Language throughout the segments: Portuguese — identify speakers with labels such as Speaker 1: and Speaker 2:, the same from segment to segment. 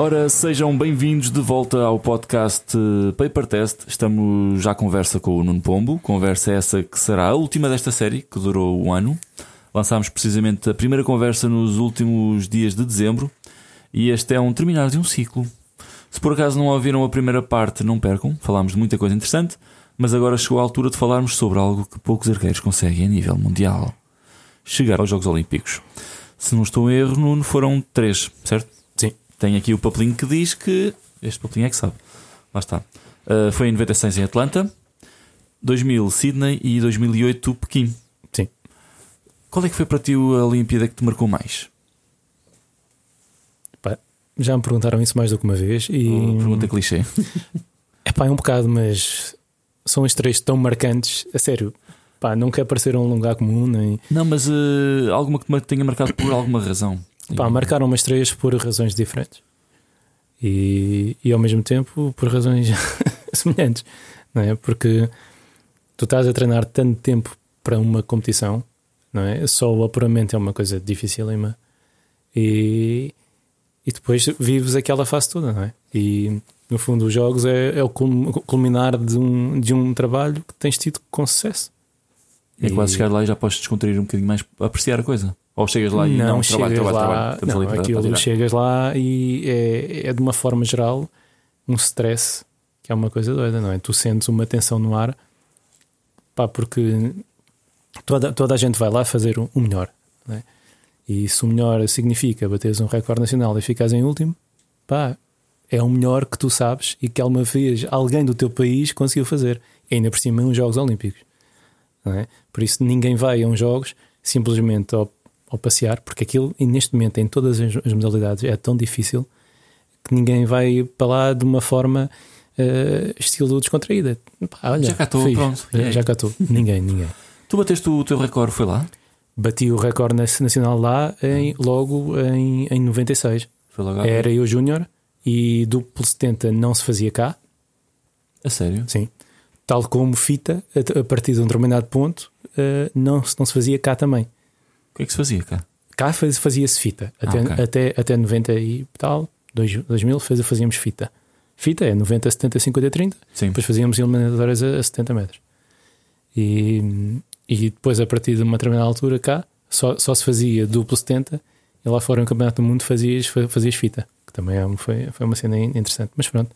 Speaker 1: Ora, sejam bem-vindos de volta ao podcast Paper Test. Estamos já à conversa com o Nuno Pombo. Conversa essa que será a última desta série, que durou um ano. Lançámos precisamente a primeira conversa nos últimos dias de dezembro. E este é um terminar de um ciclo. Se por acaso não ouviram a primeira parte, não percam. Falámos de muita coisa interessante. Mas agora chegou a altura de falarmos sobre algo que poucos arqueiros conseguem a nível mundial: chegar aos Jogos Olímpicos. Se não estou em erro, Nuno, foram três, certo? Tem aqui o papelinho que diz que. Este papelinho é que sabe. Lá está. Uh, foi em 96 em Atlanta, 2000 Sydney e 2008 Pequim.
Speaker 2: Sim.
Speaker 1: Qual é que foi para ti a Olimpíada que te marcou mais?
Speaker 2: Pá, já me perguntaram isso mais do que uma vez e.
Speaker 1: Pergunta clichê.
Speaker 2: É pá, é um bocado, mas são as três tão marcantes, a sério. Pá, não quer parecer um lugar comum, nem.
Speaker 1: Não, mas uh, alguma que te tenha marcado por alguma razão.
Speaker 2: Pá, marcaram umas três por razões diferentes. E, e ao mesmo tempo por razões semelhantes, não é? Porque tu estás a treinar tanto tempo para uma competição, não é? Só o apuramento é uma coisa dificílima e, e depois vives aquela fase toda, não é? E no fundo, os jogos é, é o culminar de um, de um trabalho que tens tido com sucesso.
Speaker 1: É e... quase chegar lá e já podes descontrair um bocadinho mais, apreciar a coisa. Ou chegas lá e não, não trabalho, trabalho,
Speaker 2: lá,
Speaker 1: trabalho.
Speaker 2: Não, aquilo para chegas lá e é, é de uma forma geral um stress que é uma coisa doida, não é? Tu sentes uma tensão no ar, pá, porque toda, toda a gente vai lá fazer o melhor, é? E se o melhor significa bateres um recorde nacional e ficas em último, pá, é o melhor que tu sabes e que alguma vez alguém do teu país conseguiu fazer. E ainda por cima, uns Jogos Olímpicos. É? Por isso, ninguém vai a uns Jogos simplesmente ao, ao passear, porque aquilo, neste momento, em todas as, modalidades, é tão difícil que ninguém vai para lá de uma forma uh, estilo descontraída.
Speaker 1: Pá, olha, já cá estou, pronto.
Speaker 2: Já, já cá estou. ninguém, ninguém.
Speaker 1: Tu bateste o teu recorde, foi lá?
Speaker 2: Bati o recorde nacional lá em, logo em, em 96. Foi logo Era eu júnior e duplo 70 não se fazia cá.
Speaker 1: A sério?
Speaker 2: Sim. Tal como fita, a partir de um determinado ponto, eh, não, não se fazia cá também.
Speaker 1: O que é que se fazia cá?
Speaker 2: Cá fazia-se fita. Até, ah, okay. até, até 90 e tal, 2000, fazíamos fita. Fita é 90, 70, 50, 30. Sim. Depois fazíamos eliminatórias a, a 70 metros. E, e depois, a partir de uma determinada altura, cá, só, só se fazia duplo 70 e lá fora no Campeonato do Mundo fazias, fazias fita também é, foi, foi uma cena interessante. Mas pronto.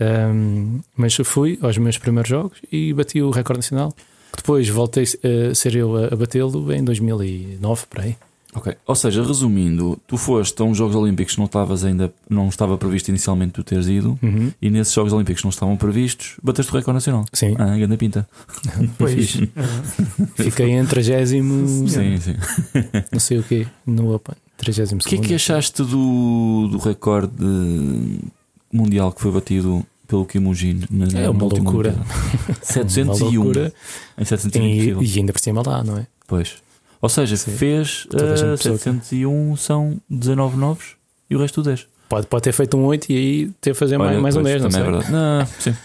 Speaker 2: Um, mas fui aos meus primeiros jogos e bati o recorde nacional. Depois voltei a ser eu a, a batê-lo em 2009, por aí.
Speaker 1: Ok, ou seja, resumindo, tu foste a uns Jogos Olímpicos que não estavas ainda, não estava previsto inicialmente tu teres ido,
Speaker 2: uhum.
Speaker 1: e nesses Jogos Olímpicos que não estavam previstos, bateste o recorde nacional.
Speaker 2: Sim.
Speaker 1: Ah, grande pinta.
Speaker 2: Pois. Fiquei em 30.
Speaker 1: Sim, sim.
Speaker 2: Não sei o quê, no Open. 32
Speaker 1: O que é que achaste do, do recorde mundial que foi batido pelo Kim Jin
Speaker 2: na, É uma loucura.
Speaker 1: 701. uma loucura. Em 701
Speaker 2: e, e ainda por cima lá, não é?
Speaker 1: Pois. Ou seja, Sim. fez uh, 701 são 19 novos e o resto 10.
Speaker 2: Pode, pode ter feito um 8 e aí ter a fazer Olha, mais, mais um 10, não sei. É
Speaker 1: verdade. Não, sim.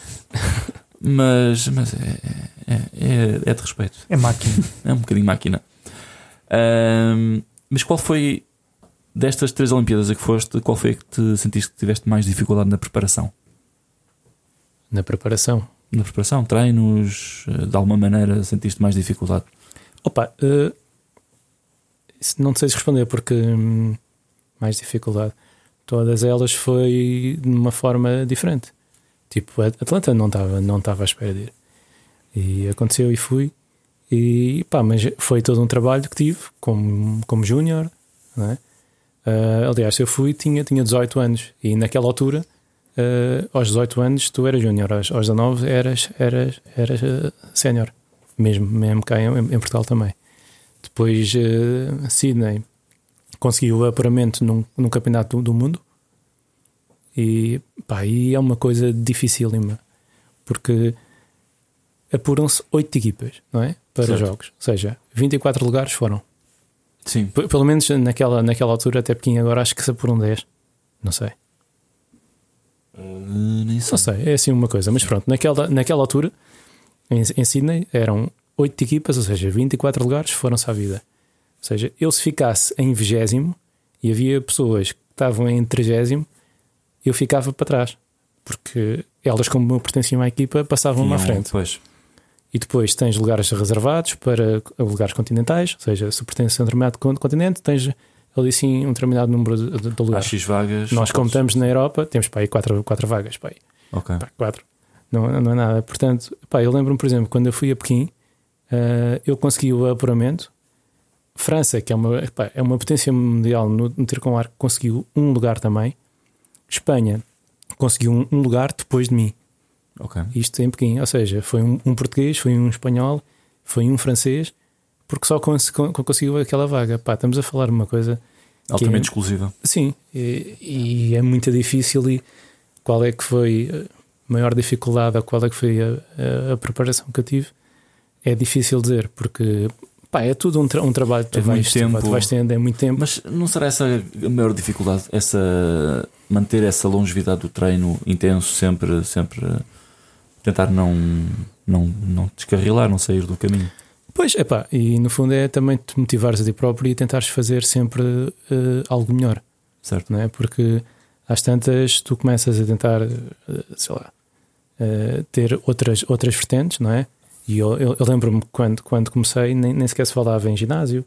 Speaker 1: mas mas é, é, é, é, de respeito.
Speaker 3: É máquina.
Speaker 1: É um bocadinho máquina. Um, mas qual foi Destas três Olimpíadas a que foste, qual foi a que te sentiste que tiveste mais dificuldade na preparação?
Speaker 2: Na preparação?
Speaker 1: Na preparação, treinos, de alguma maneira sentiste mais dificuldade?
Speaker 2: Opa, uh, não sei se responder porque hum, mais dificuldade. Todas elas foi de uma forma diferente. Tipo, Atlanta não estava não estava à espera de ir. E aconteceu e fui. E pá, mas foi todo um trabalho que tive como, como júnior, não é? Uh, aliás, eu fui, tinha, tinha 18 anos e naquela altura, uh, aos 18 anos, tu eras júnior, aos, aos 19 eras, eras, eras uh, sénior, mesmo, mesmo cá em, em, Portugal também. Depois, uh, Sydney conseguiu o apuramento num, num campeonato do, do, mundo e, pá, e é uma coisa dificílima porque apuram-se 8 equipas, não é? Para certo. jogos, ou seja, 24 lugares foram.
Speaker 1: Sim.
Speaker 2: P pelo menos naquela, naquela altura, até Pequim agora acho que se por um 10. Não sei.
Speaker 1: Uh, nem sei.
Speaker 2: Não sei, é assim uma coisa. Mas pronto, naquela, naquela altura, em, em Sydney, eram 8 equipas, ou seja, 24 lugares foram-se à vida. Ou seja, eu se ficasse em vigésimo e havia pessoas que estavam em trigésimo, eu ficava para trás, porque elas, como pertenciam à equipa, passavam-me à frente.
Speaker 1: Pois.
Speaker 2: E depois tens lugares reservados para lugares continentais, ou seja, se pertences a um determinado con- continente, tens ali sim um determinado número de, de- de
Speaker 1: Há
Speaker 2: lugares.
Speaker 1: X vagas.
Speaker 2: Nós, como estamos na Europa, temos para aí quatro, quatro vagas. Pá, aí.
Speaker 1: Ok.
Speaker 2: Pá, quatro. Não, não é nada. Portanto, pá, eu lembro-me, por exemplo, quando eu fui a Pequim, eh, eu consegui o apuramento. França, que é uma, pá, é uma potência mundial no, no tiro com arco, conseguiu um lugar também. Espanha conseguiu um, um lugar depois de mim. Isto em Pequim. Ou seja, foi um, um português, foi um espanhol, foi um francês, porque só cons- con- conseguiu aquela vaga. Pá, estamos a falar de uma coisa
Speaker 1: Altamente exclusiva.
Speaker 2: Sim, e, e é muito difícil. E qual é que foi a maior dificuldade, ou qual é que foi a, a- a preparação que eu tive? É difícil dizer, porque pá, é tudo um, tra- um trabalho que tu
Speaker 1: É
Speaker 2: vais-
Speaker 1: tempo.
Speaker 2: tu vais tendo, é muito tempo.
Speaker 1: Mas não será essa a maior dificuldade? Essa manter essa longevidade do treino intenso, sempre, sempre tentar não, não, não descarrilar, não sair do caminho.
Speaker 2: Pois, é pá, e no fundo é também te motivares a ti próprio e tentares fazer sempre eh, algo melhor,
Speaker 1: Certo?
Speaker 2: não é? Porque às tantas tu começas a tentar, eh, sei lá, eh, ter outras, outras vertentes, não é? E eu, eu, eu lembro-me quando, quando comecei, nem, nem sequer se falava em ginásio.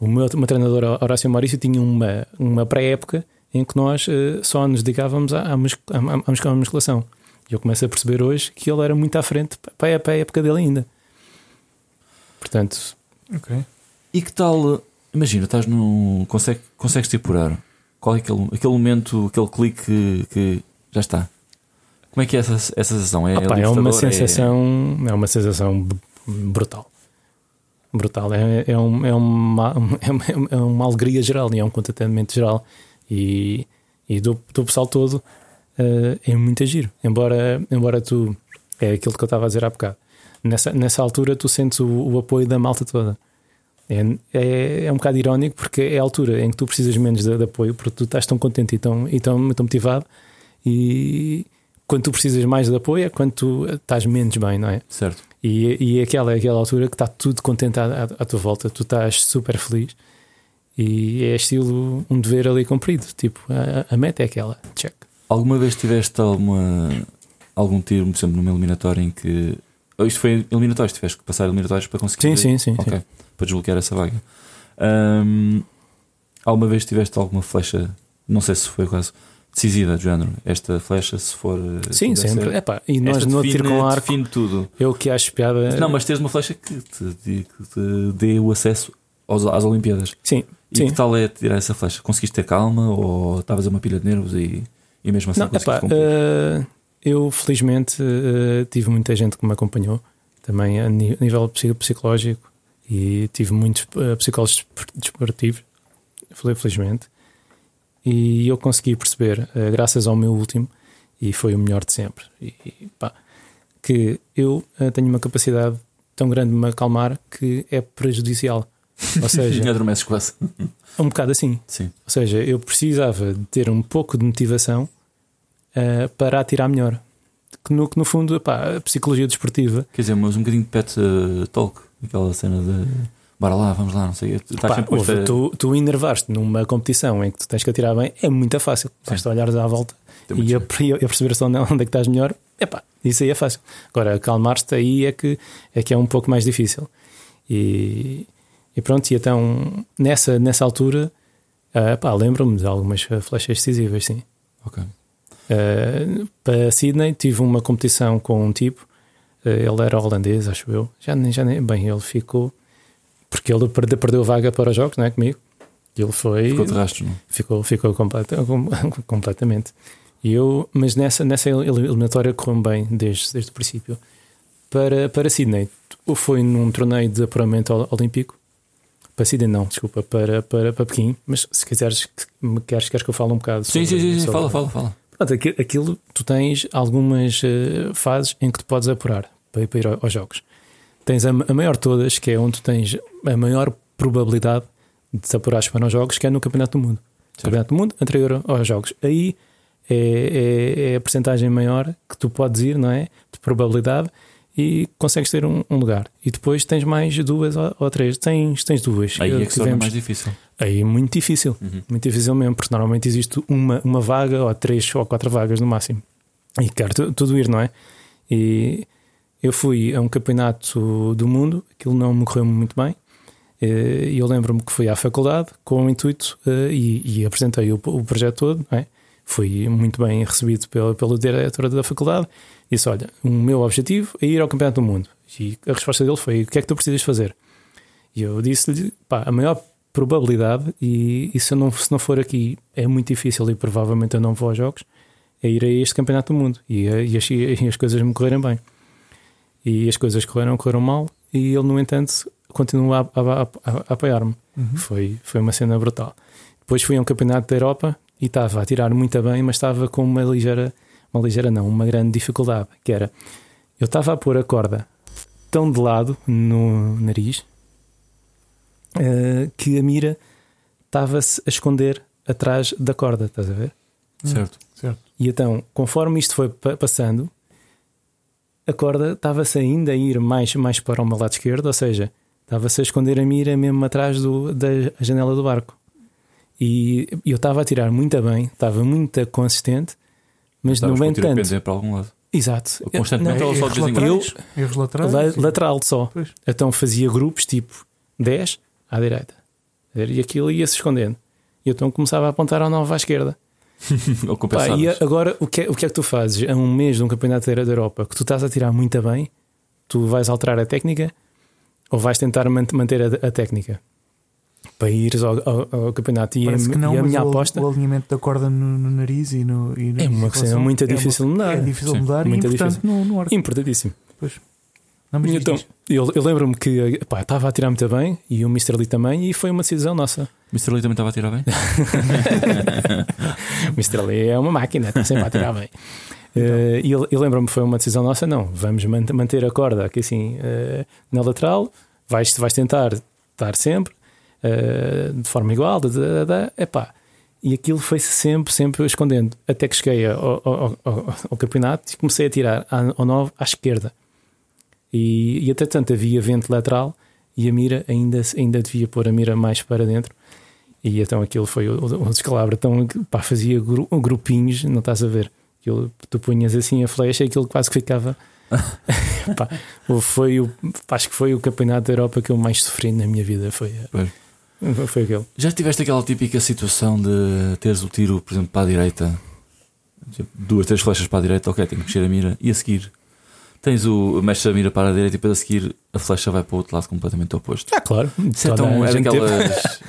Speaker 2: O meu, meu treinador, Horácio Maurício, tinha uma, uma pré-época em que nós só nos dedicávamos à, à, à, à mus- à musculação. E eu começo a perceber hoje que ele era muito à frente para a época dele ainda. Portanto,
Speaker 3: Ok.
Speaker 1: E que tal? Imagina, estás no. Consegue, consegues te apurar? Qual é aquele, aquele momento, aquele clique que, que já está? Como é que é essa, essa sensação? É,
Speaker 2: Opa, é uma
Speaker 1: libertador?
Speaker 2: sensação, é... uma sensação brutal. Brutal. É, é, um, é, uma, é, uma, é uma alegria geral e é um contentamento geral. E, e do, do pessoal todo eh, é muito giro. Embora, embora tu. É aquilo que eu estava a dizer há bocado. Nessa, nessa altura tu sentes o, o apoio da malta toda. É, é, é um bocado irónico porque é a altura em que tu precisas menos de, de apoio porque tu estás tão contente e tão, e tão, tão motivado e quando tu precisas mais de apoio é quando tu estás menos bem, não é?
Speaker 1: Certo.
Speaker 2: E, e aquela é aquela altura que está tudo contente à, à, à tua volta, tu estás super feliz e é estilo um dever ali cumprido. Tipo, a, a meta é aquela, check.
Speaker 1: Alguma vez tiveste alguma, algum tiro, por exemplo, numa eliminatória em que. Ou isto foi eliminatórios, tiveste que passar eliminatórios para conseguir.
Speaker 2: Sim, sim, sim.
Speaker 1: Ok,
Speaker 2: sim.
Speaker 1: para desbloquear essa vaga. Ahm, alguma vez tiveste alguma flecha, não sei se foi o caso, decisiva do género? Esta flecha, se for. eh,
Speaker 2: Sim, sempre.
Speaker 1: ser,
Speaker 2: Epá, e nós no
Speaker 1: define,
Speaker 2: tiro com arco,
Speaker 1: define tudo.
Speaker 2: eu que acho piada.
Speaker 1: Não, mas tens uma flecha que te, que te dê o acesso aos, às Olimpíadas.
Speaker 2: Sim,
Speaker 1: E
Speaker 2: sim.
Speaker 1: que tal é tirar essa flecha? Conseguiste ter calma ou estavas a uma pilha de nervos e, e mesmo assim
Speaker 2: Não,
Speaker 1: conseguiste
Speaker 2: epá,
Speaker 1: cumprir?
Speaker 2: eh, eu felizmente eh, tive muita gente que me acompanhou também a nível psi- psicológico e tive muitos eh, psicólogos despor- desportivos, fel- felizmente, e eu consegui perceber, eh, graças ao meu último, e foi o melhor de sempre, e, pá, que eu tenho uma capacidade tão grande de me acalmar que é prejudicial. Ou seja,
Speaker 1: Adormeces quase.
Speaker 2: um bocado assim.
Speaker 1: Sim.
Speaker 2: Ou seja, eu precisava de ter um pouco de motivação eh, para atirar melhor. Que no, que no fundo, epá, a psicologia desportiva,
Speaker 1: Quer dizer, mas um bocadinho de pet uh, talk, aquela cena de bora lá, vamos lá, não sei. tu
Speaker 2: pá, ouve,
Speaker 1: a-
Speaker 2: tu, tu enervaste numa competição em que tu tens que atirar bem, é muito fácil. Basta olhares à volta
Speaker 1: Tem
Speaker 2: e a, a perceber onde, onde é que estás melhor. Epá, isso aí é fácil. Agora, acalmar-te aí é que, é que é um pouco mais difícil. E, e pronto, e então nessa, nessa altura, pá, lembro-me de algumas flechas decisivas, sim.
Speaker 1: Ok.
Speaker 2: Uh, para Sydney tive uma competição com um tipo, uh, ele era holandês, acho eu. Já nem, já nem bem, ele ficou porque ele perde, perdeu vaga para os jogos, não é comigo? Ele foi
Speaker 1: Ficou de rastro, não?
Speaker 2: ficou, ficou completa, com- completamente. E eu, mas nessa, nessa eliminatória correu bem desde, desde o princípio. Para, para Sydney, foi num torneio de apuramento ol- olímpico. Para Sydney, não, desculpa, para, para, para Pequim. Mas se quiseres, me queres, queres que eu fale um bocado
Speaker 1: Sim,
Speaker 2: sobre-
Speaker 1: sim, sim, sim.
Speaker 2: sobre-
Speaker 1: Fala, fala, fala.
Speaker 2: Pronto, aqui- aquilo, tu tens algumas eh, fases em que tu podes apurar para, para ir ao- aos jogos. Tens a, a maior de todas, que é onde tu tens a maior probabilidade de te apurares para os jogos, que é no Campeonato do Mundo. Campeonato do Mundo anterior aos jogos. Aí é, é- é a percentagem maior que tu podes ir, não é? De probabilidade. E consegues ter um, um lugar. E depois tens mais duas ou, ou três. Tens, tens duas.
Speaker 1: Aí é que
Speaker 2: Tivemos-
Speaker 1: mais difícil.
Speaker 2: Aí é muito difícil.
Speaker 1: Uhum.
Speaker 2: Muito difícil mesmo, porque normalmente existe uma, uma vaga ou três ou quatro vagas no máximo. E quero tu- tudo ir, não é? E eu fui a um campeonato do mundo, aquilo não me correu muito bem. E eu lembro-me que fui à faculdade com o intuito eh, e, e apresentei o, o projeto todo, não é? Fui muito bem recebido pelo, pelo diretor da faculdade. Disse: Olha, o meu objetivo é ir ao Campeonato do Mundo. E a resposta dele foi: O que é que tu precisas fazer? E eu disse-lhe: pá, a maior probabilidade, e, e se, eu não, se não for aqui é muito difícil e provavelmente eu não vou aos jogos, é ir a este campeonato do mundo e, eh, e, as, e as coisas me correrem bem. E as coisas correram, correram mal, e ele, no entanto, continua a, a- a- a apoiar-me.
Speaker 3: Uhum.
Speaker 2: Foi, foi uma cena brutal. Depois fui a um campeonato da Europa e estava a tirar muito bem, mas estava com uma ligeira, uma ligeira não, uma grande dificuldade, que era eu estava a pôr a corda tão de lado no nariz eh, que a mira estava-se a esconder atrás da corda, estás a ver?
Speaker 1: Certo.
Speaker 3: Certo.
Speaker 2: E então, conforme isto foi pa- passando, a corda estava-se ainda a ir mais, mais para o meu lado esquerdo, ou seja, estava-se a esconder a mira mesmo atrás do, da janela do barco. E eu estava a tirar muito bem, estava muito consistente, mas
Speaker 1: Estavas
Speaker 2: no entanto.
Speaker 1: pender para algum lado.
Speaker 2: Exato.
Speaker 1: Constantemente
Speaker 2: Não,
Speaker 1: ou só
Speaker 3: erros
Speaker 1: de vez em quando?
Speaker 3: laterais, erros laterais.
Speaker 2: la- lateral só.
Speaker 3: Pois.
Speaker 2: Então fazia grupos tipo 10 à direita. E aquilo ia-se escondendo. E então começava a apontar ao 9 à esquerda.
Speaker 1: Ou
Speaker 2: Pá, e agora o que, é, o que é que tu fazes? A um mês de um campeonato da da Europa que tu estás a tirar muito bem, tu vais alterar a técnica ou vais tentar man- manter a, a técnica para ires ao, ao- ao campeonato? E, a,
Speaker 3: Parece que não,
Speaker 2: e a
Speaker 3: mas
Speaker 2: minha
Speaker 3: o,
Speaker 2: aposta
Speaker 3: o alinhamento da corda no, no nariz e no. E
Speaker 2: é uma cena muito
Speaker 3: é
Speaker 2: difícil de mudar.
Speaker 3: É difícil de mudar
Speaker 2: muito
Speaker 3: e importante
Speaker 2: difícil.
Speaker 3: no, no arco.
Speaker 2: Importantíssimo.
Speaker 3: Pois. Não,
Speaker 2: então,
Speaker 3: diz.
Speaker 2: eu, eu lembro-me que pá, estava a tirar muito bem e o Mr. Lee também, e foi uma decisão nossa.
Speaker 1: Mr. Lee também estava a tirar bem?
Speaker 2: O Mr. Lee é uma máquina, está sempre a tirar bem. Eh, e eu, eu lembro-me que foi uma decisão nossa, não, vamos man- manter a corda aqui assim eh, na lateral, vais, vais tentar estar sempre eh, de forma igual, da, da, da, epá. E aquilo foi-se sempre, sempre escondendo, até que cheguei ao, ao, ao- ao campeonato e comecei a tirar ao 9 à esquerda. E, e até tanto havia vento lateral e a mira ainda, ainda devia pôr a mira mais para dentro. E então aquilo foi o, o descalabro. Então pá, fazia gru- grupinhos, não estás a ver? Aquilo, tu punhas assim a flecha e aquilo quase que ficava. Pá, foi o, acho que foi o campeonato da Europa que eu mais sofri na minha vida. Foi,
Speaker 1: Pois.
Speaker 2: Foi aquele.
Speaker 1: Já tiveste aquela típica situação de teres o tiro, por exemplo, para a direita, tipo, duas, três flechas para a direita, ok, tenho que mexer a mira, e a seguir tens o mexes a mira para a direita e depois a seguir a flecha vai para o outro lado completamente oposto.
Speaker 2: Ah, claro.
Speaker 1: Isso é, tão, é, daquelas,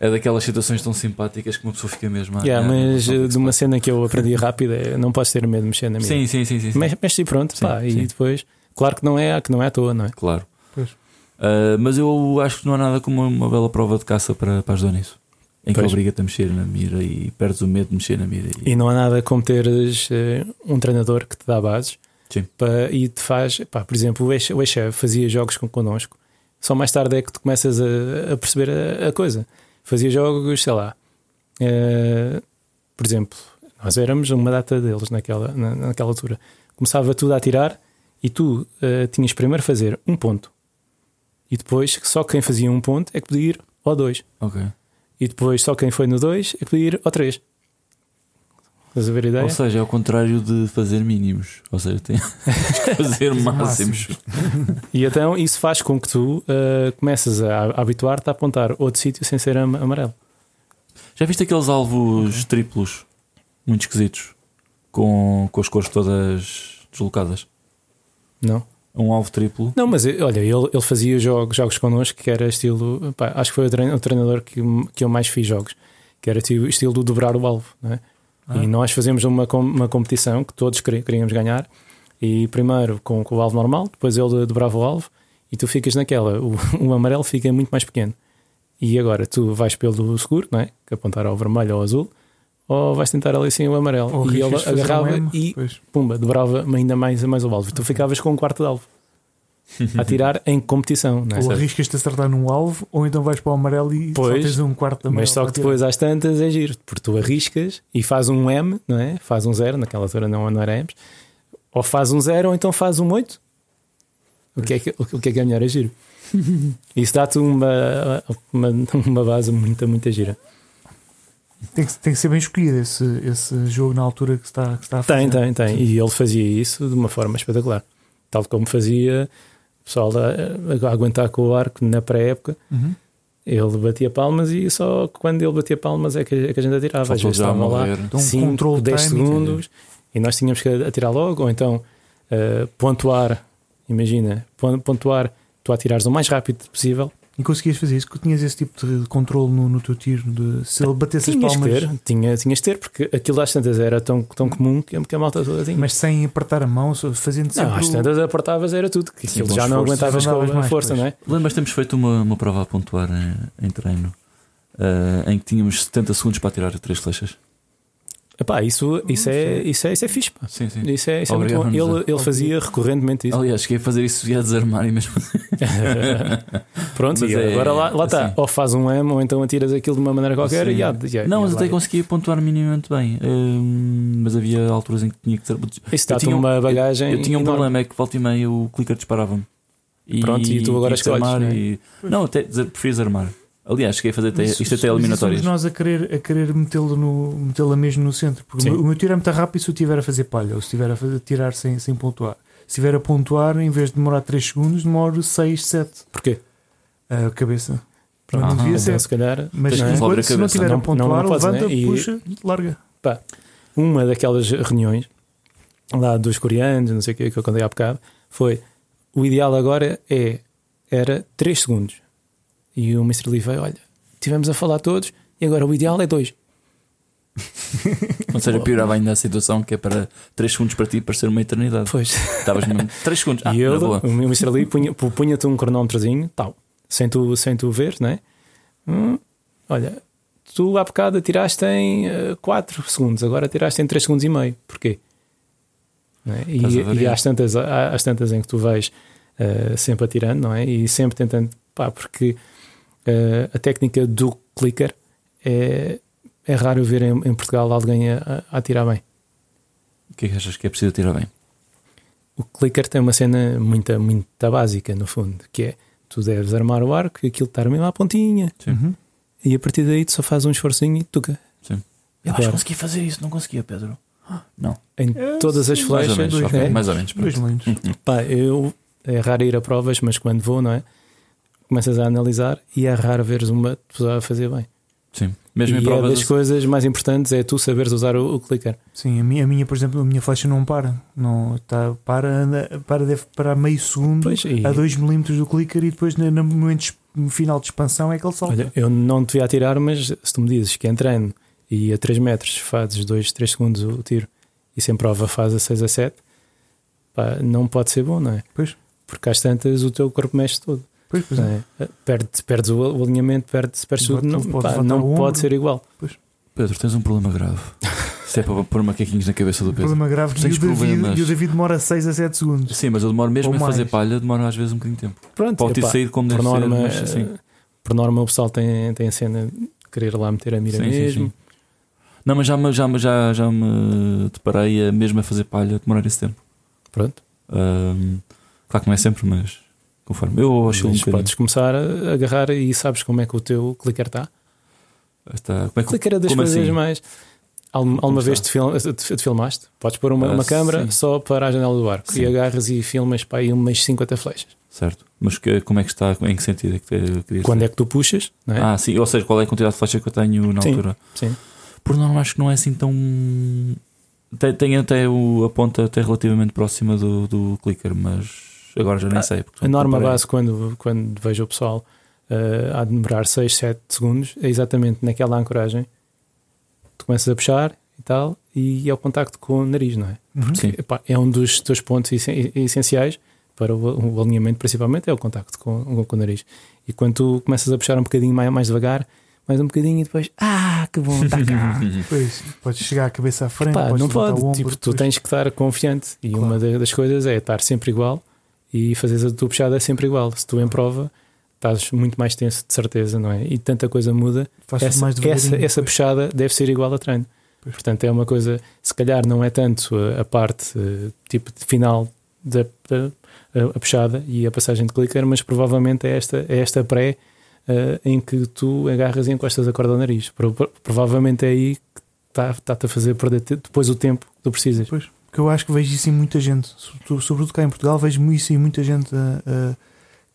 Speaker 1: é daquelas situações tão simpáticas que uma pessoa fica mesmo a.
Speaker 2: Yeah,
Speaker 1: a-
Speaker 2: mas de uma cena que eu aprendi rápido é não podes ter medo de mexer na minha.
Speaker 1: Sim, sim, sim, sim, sim.
Speaker 2: Mexe e pronto,
Speaker 1: Sim,
Speaker 2: pá,
Speaker 1: sim.
Speaker 2: e depois, claro que não é, que não é à toa, não é?
Speaker 1: Claro. Ah, mas eu acho que não há nada como uma bela prova de caça para, para ajudar nisso. Em que obriga-te a mexer na mira e perdes o medo de mexer na mira. E,
Speaker 2: E não há nada como teres eh, um treinador que te dá bases pá, e te faz, pá, por exemplo, o ex- o ex-chefe fazia jogos com, connosco, só mais tarde é que tu começas a, a perceber a, a coisa. Fazia jogos, sei lá, eh, por exemplo, nós éramos uma data deles naquela, na- naquela altura. Começava tudo a tirar e tu eh, tinhas primeiro fazer um ponto e depois só quem fazia um ponto é que podia ir ao dois.
Speaker 1: Ok.
Speaker 2: E depois só quem foi no 2 é que podia ir ao 3. Estás a ver a ideia?
Speaker 1: Ou seja, é ao contrário de fazer mínimos. Ou seja, tem que fazer máximos.
Speaker 2: E então isso faz com que tu uh, comeces a, habituar-te a apontar outro sítio sem ser am- amarelo.
Speaker 1: Já viste aqueles alvos triplos muito esquisitos com, com as cores todas deslocadas?
Speaker 2: Não?
Speaker 1: Um alvo triplo.
Speaker 2: Não, mas eh, olha, ele, ele fazia jogos, jogos connosco que era estilo. pá, acho que foi o trein- o treinador que, que eu mais fiz jogos, que era tipo, estilo do dobrar o alvo. É?
Speaker 3: Ah.
Speaker 2: E nós fazemos uma, uma competição que todos queríamos ganhar. E primeiro com, com o alvo normal, depois ele dobrava o alvo e tu ficas naquela. O, o amarelo fica muito mais pequeno. E agora tu vais pelo seguro, não é? Que apontar ao vermelho ou ao azul, ou vais tentar ali assim o amarelo.
Speaker 3: Ou
Speaker 2: e ele
Speaker 3: um
Speaker 2: agarrava
Speaker 3: M,
Speaker 2: e
Speaker 3: pois.
Speaker 2: pumba, dobrava ainda mais, mais o alvo. Tu ficavas com um quarto de alvo a tirar em competição, é?
Speaker 3: Ou arriscas-te a acertar num alvo, ou então vais para o amarelo e
Speaker 2: Pois,
Speaker 3: só tens um quarto de amarelo.
Speaker 2: Mas só que depois às tantas é giro, porque tu arriscas e faz um M, não é? Faz um zero, naquela altura não, não era M's, ou faz um zero, ou então faz um 8 o que é que, o que é, que é melhor? É giro. Isso dá-te uma, uma, uma base muito, muito gira.
Speaker 3: Tem que, tem que ser bem escolhido esse, esse jogo na altura que está, que está a fazer.
Speaker 2: Tem, tem, tem. E ele fazia isso de uma forma espetacular. Tal como fazia o pessoal a, a aguentar com o arco na pré-época.
Speaker 3: Uhum.
Speaker 2: Ele batia palmas e só quando ele batia palmas é que, é que a gente atirava. Às
Speaker 1: Faltou
Speaker 2: vezes
Speaker 1: já
Speaker 2: estavam lá
Speaker 1: morrer.
Speaker 3: Então,
Speaker 2: 5,
Speaker 3: control
Speaker 2: 10
Speaker 3: timing.
Speaker 2: segundos e nós tínhamos que atirar logo, ou então eh, pontuar, imagina, pon- pontuar, tu atirares o mais rápido possível.
Speaker 3: E conseguias fazer isso? Que tinhas esse tipo de controle no, no teu tiro? De, se ele batesse as
Speaker 2: Tinhas que
Speaker 3: palmas,
Speaker 2: ter, tinha, tinhas de ter, porque aquilo às tantas era tão, tão comum que, a malta toda tinha.
Speaker 3: mas sem apertar a mão, fazendo sempre.
Speaker 2: não, às tantas apertavas era tudo, que aquilo já não aguentavas com a
Speaker 3: mais,
Speaker 2: força,
Speaker 3: pois.
Speaker 2: não é?
Speaker 1: Lembras, temos feito uma, uma prova a pontuar em, em treino eh, em que tínhamos 70 segundos para tirar três flechas.
Speaker 2: Epá, isso, isso, é, isso, é, isso é fixe. Pá.
Speaker 1: Sim, sim.
Speaker 2: Isso é, isso é muito bom. Ele, ele fazia recorrentemente isso.
Speaker 1: Aliás, cheguei a fazer isso e a desarmar e mesmo assim.
Speaker 2: Pronto,
Speaker 1: Mas
Speaker 2: e
Speaker 1: é
Speaker 2: agora lá, lá está.
Speaker 1: assim.
Speaker 2: Ou faz um M ou então atiras aquilo de uma maneira qualquer
Speaker 1: Sim.
Speaker 2: e já, já,
Speaker 1: Não,
Speaker 2: já
Speaker 1: mas até
Speaker 2: ia.
Speaker 1: conseguia pontuar minimamente bem. Hum, mas havia alturas em que tinha que ser.
Speaker 2: Isso dá-te
Speaker 1: tinha um-
Speaker 2: uma bagagem.
Speaker 1: Eu tinha um
Speaker 2: enorme.
Speaker 1: problema, é que volta e meia o clicker disparava-me.
Speaker 2: Pronto, e tu agora escolhes,
Speaker 1: desarmar
Speaker 2: não é?
Speaker 1: e- Não, até dizer, prefiro desarmar. Aliás, cheguei a fazer até, isto até
Speaker 3: somos
Speaker 1: eliminatórias.
Speaker 3: nós a querer, a querer metê-lo no, metê-la mesmo no centro. Porque
Speaker 2: Sim.
Speaker 3: o meu, tiro é muito rápido se eu estiver a fazer palha ou se estiver a fazer, tirar sem, sem pontuar. Se estiver a pontuar, em vez de demorar 3 segundos, demoro 6, 7
Speaker 2: Porquê?
Speaker 3: a cabeça.
Speaker 2: Pronto,
Speaker 3: não devia
Speaker 2: então,
Speaker 3: ser.
Speaker 2: se calhar,
Speaker 3: Mas
Speaker 2: não é?
Speaker 3: enquanto, se não estiver
Speaker 2: Não-
Speaker 3: a pontuar,
Speaker 2: não- não podes,
Speaker 3: levanta,
Speaker 2: né? E-
Speaker 3: puxa, larga.
Speaker 2: uma daquelas reuniões lá dos coreanos, não sei o que, que eu contei há bocado, foi o ideal agora é era 3 segundos. E o Mr. Lee veio, olha, tivemos a falar todos e agora o ideal é 2.
Speaker 1: Ou seja, piorava ainda a situação que é para 3 segundos para ti parecer uma eternidade.
Speaker 2: Pois.
Speaker 1: Estavas mesmo 3 segundos. Ah,
Speaker 2: e ele,
Speaker 1: boa.
Speaker 2: o meu Mr. Lee, punha- pu- punha-te um cronómetrozinho, tal, sem tu, sem tu ver, né? Hum, olha, tu há bocado tiraste em 4 segundos, agora tiraste em 3 segundos e meio. Porquê? Né? E, e às, tantas, há- às tantas em que tu vais eh, sempre atirando, não é? E sempre tentando, pá, porque eh, a técnica do clicker é, é raro ver em, em Portugal alguém a, a atirar bem.
Speaker 1: O que é que achas que é preciso tirar bem?
Speaker 2: O clicker tem uma cena muito, muito básica, no fundo, que é tu deves armar o arco e aquilo estar mesmo à pontinha.
Speaker 1: Sim.
Speaker 3: Uhum.
Speaker 2: E a partir daí tu só fazes um esforcinho e tuca.
Speaker 1: Sim. Eu acho que
Speaker 2: agora,
Speaker 1: consegui fazer isso, não conseguia, Pedro. Não,
Speaker 2: em
Speaker 3: É,
Speaker 2: todas as
Speaker 3: sim,
Speaker 1: mais ou
Speaker 2: flechas,
Speaker 1: menos.
Speaker 3: dois
Speaker 1: ok,
Speaker 2: é,
Speaker 1: mais ou menos. Pronto.
Speaker 2: pá, eu é raro ir a provas, mas quando vou, não é? Começas a analisar e é raro veres uma pessoa a fazer bem.
Speaker 1: Sim. Mesmo
Speaker 2: e
Speaker 1: em
Speaker 2: é
Speaker 1: provas.
Speaker 2: das coisas mais importantes é tu saberes usar o, o clicker.
Speaker 3: Sim, a minha, a minha, por exemplo, a minha flecha não para. Não, tá, para, anda, para, deve parar meio segundo
Speaker 2: Pois, e-
Speaker 3: a 2 milímetros do clicker e depois no, no momento no final de expansão é que ele salta.
Speaker 2: Olha, eu não te devia atirar, mas se tu me dizes que em treino e a 3 metros fazes 2, 3 segundos o tiro e se em prova faz a 6 a 7, pá, não pode ser bom, não é?
Speaker 3: Pois.
Speaker 2: Porque às tantas o teu corpo mexe todo.
Speaker 3: Pois, pois é.
Speaker 2: é? Perdes, perdes o, o alinhamento, perdes, perdes tudo, não,
Speaker 3: pode
Speaker 2: pá, não
Speaker 3: ombro.
Speaker 2: pode ser igual.
Speaker 1: Pedro, tens um problema grave. Isso é para pôr macaquinhos na cabeça do Pedro.
Speaker 3: Problema grave. E
Speaker 1: Tens
Speaker 3: o, David, e o David demora 6 a 7 segundos.
Speaker 1: Sim, mas eu demoro mesmo
Speaker 3: Ou
Speaker 1: em fazer palha, demora às vezes um bocadinho de tempo.
Speaker 2: Pronto,
Speaker 1: Pode
Speaker 2: epá,
Speaker 1: sair como deve ser,
Speaker 2: norma,
Speaker 1: mas assim.
Speaker 2: por norma o pessoal tem, tem a cena de querer lá meter a mira
Speaker 1: Sim, sim,
Speaker 2: mesmo.
Speaker 1: sim. Não, mas já me, já, já, já me deparei a mesmo a fazer palha demorar esse tempo.
Speaker 2: Pronto,
Speaker 1: Ahm, claro que não é sempre, mas conforme. Eu acho um bocadinho.
Speaker 2: podes começar a agarrar e sabes como é que o teu clicker está.
Speaker 1: Está, como é
Speaker 2: O
Speaker 1: que,
Speaker 2: clicker é das coisas
Speaker 1: assim?
Speaker 2: mais. Alguma, alguma vez te, fil- te- te filmaste? Podes pôr uma,
Speaker 1: Ah,
Speaker 2: uma câmera
Speaker 1: sim.
Speaker 2: só para a janela do barco
Speaker 1: Sim.
Speaker 2: e agarras e filmas para aí umas 50 flechas.
Speaker 1: Certo. Mas que- como é que está? Em que sentido é que
Speaker 2: Quando
Speaker 1: dizer?
Speaker 2: é que tu puxas, é?
Speaker 1: Ah, sim. Ou seja, qual é a quantidade de flecha que eu tenho na
Speaker 2: Sim.
Speaker 1: altura?
Speaker 2: Sim.
Speaker 1: Por norma, acho que não é assim tão. Tem, tem até o, a ponta até relativamente próxima do, do clicker, mas agora já nem
Speaker 2: Ah,
Speaker 1: sei. porque
Speaker 2: A norma
Speaker 1: comparei.
Speaker 2: base, quando, quando vejo o pessoal uh, a demorar 6, 7 segundos, é exatamente naquela ancoragem. Tu começas a puxar e tal, e é o contacto com o nariz, não é?
Speaker 3: Uhum.
Speaker 1: Sim.
Speaker 2: Epá, é um dos teus pontos essen- essenciais para o, o alinhamento, principalmente, é o contacto com, com o nariz. E quando tu começas a puxar um bocadinho mais, mais devagar, mais um bocadinho e depois, ah, que bom, está cá.
Speaker 3: Pois, podes chegar a cabeça à frente,
Speaker 2: Pá,
Speaker 3: podes
Speaker 2: não pode,
Speaker 3: o ombro,
Speaker 2: tipo, tu
Speaker 3: depois-
Speaker 2: tens que estar confiante. E
Speaker 3: Claro.
Speaker 2: uma da- das coisas é estar sempre igual e fazeres a tua puxada sempre igual. Se tu em prova estás muito mais tenso, de certeza, não é? E tanta coisa muda. Essa, essa, essa puxada deve ser igual a treino.
Speaker 3: Pois.
Speaker 2: Portanto, é uma coisa, se calhar não é tanto a, a parte eh, tipo de final da, a, a puxada e a passagem de clicker, mas provavelmente é esta, é esta pré eh, em que tu agarras e encostas a corda ao nariz. Pro- pro- provavelmente é aí que está- está-te a fazer perder depois o tempo que tu precisas.
Speaker 3: Pois, porque eu acho que vejo isso em muita gente, sobretudo, sobretudo cá em Portugal, vejo isso em muita gente a- a-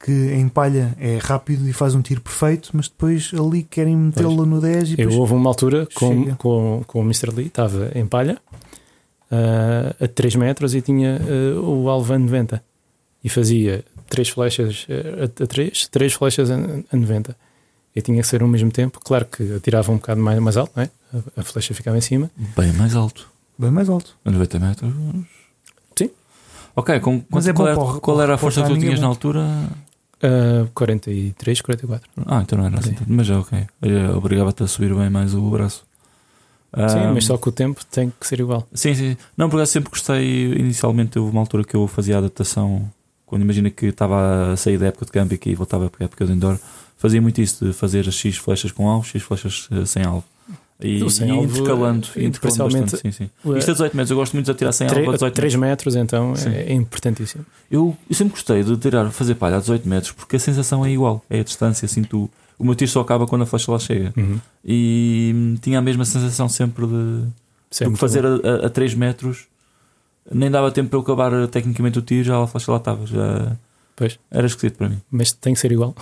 Speaker 3: que em palha é rápido e faz um tiro perfeito, mas depois ali querem metê-lo no 10 e
Speaker 2: Eu
Speaker 3: depois.
Speaker 2: houve uma altura com, com, com o Mr. Lee, estava em palha ah, a 3 metros e tinha ah, o alvo a 90 e fazia 3 flechas ah, a, a 3, 3 flechas a, a 90 e tinha que ser ao mesmo tempo. Claro que atirava um bocado mais, mais alto, não é? a, a flecha ficava em cima.
Speaker 1: Bem mais alto.
Speaker 3: Bem mais alto.
Speaker 1: A 90 metros.
Speaker 2: Sim.
Speaker 1: Ok, com,
Speaker 3: Mas é
Speaker 1: qual,
Speaker 3: bom
Speaker 1: era,
Speaker 3: para o-
Speaker 1: qual era a
Speaker 3: para o
Speaker 1: força que tu
Speaker 3: timing é
Speaker 1: tinhas
Speaker 3: bom.
Speaker 1: na altura?
Speaker 2: Ah, 43, 44.
Speaker 1: Ah, então não era assim.
Speaker 2: Sim.
Speaker 1: tanto. Mas é ok. Eh, Obrigava-te a subir bem mais o braço.
Speaker 2: Sim,
Speaker 1: Ah,
Speaker 2: mas só que o tempo tem que ser igual.
Speaker 1: Sim, sim. Não, porque eu sempre gostei. Inicialmente houve uma altura que eu fazia a adaptação. Quando imagina que estava a sair da época de camping e voltava para a época de indoor, fazia muito isso de fazer as X flechas com alvo, X flechas eh, sem alvo. E,
Speaker 2: sem
Speaker 1: e
Speaker 2: alvo,
Speaker 1: intercalando,
Speaker 2: eh,
Speaker 1: intercalando bastante. Sim, sim. Isto a 18 metros, eu gosto muito de atirar sem alvo a 18
Speaker 2: 3 metros, então
Speaker 1: Sim.
Speaker 2: é, é importantíssimo.
Speaker 1: Eu, eu sempre gostei de tirar, fazer palha a 18 metros porque a sensação é igual, é a distância, assim tu. O meu tiro só acaba quando a flecha lá chega.
Speaker 2: Uhum.
Speaker 1: E hum, tinha a mesma sensação sempre de.
Speaker 2: É muito
Speaker 1: fazer a, a, a 3 metros, nem dava tempo para eu acabar uh, tecnicamente o tiro, já a flecha lá estava. Já
Speaker 2: Pois.
Speaker 1: era esquisito para mim.
Speaker 2: Mas tem que ser igual.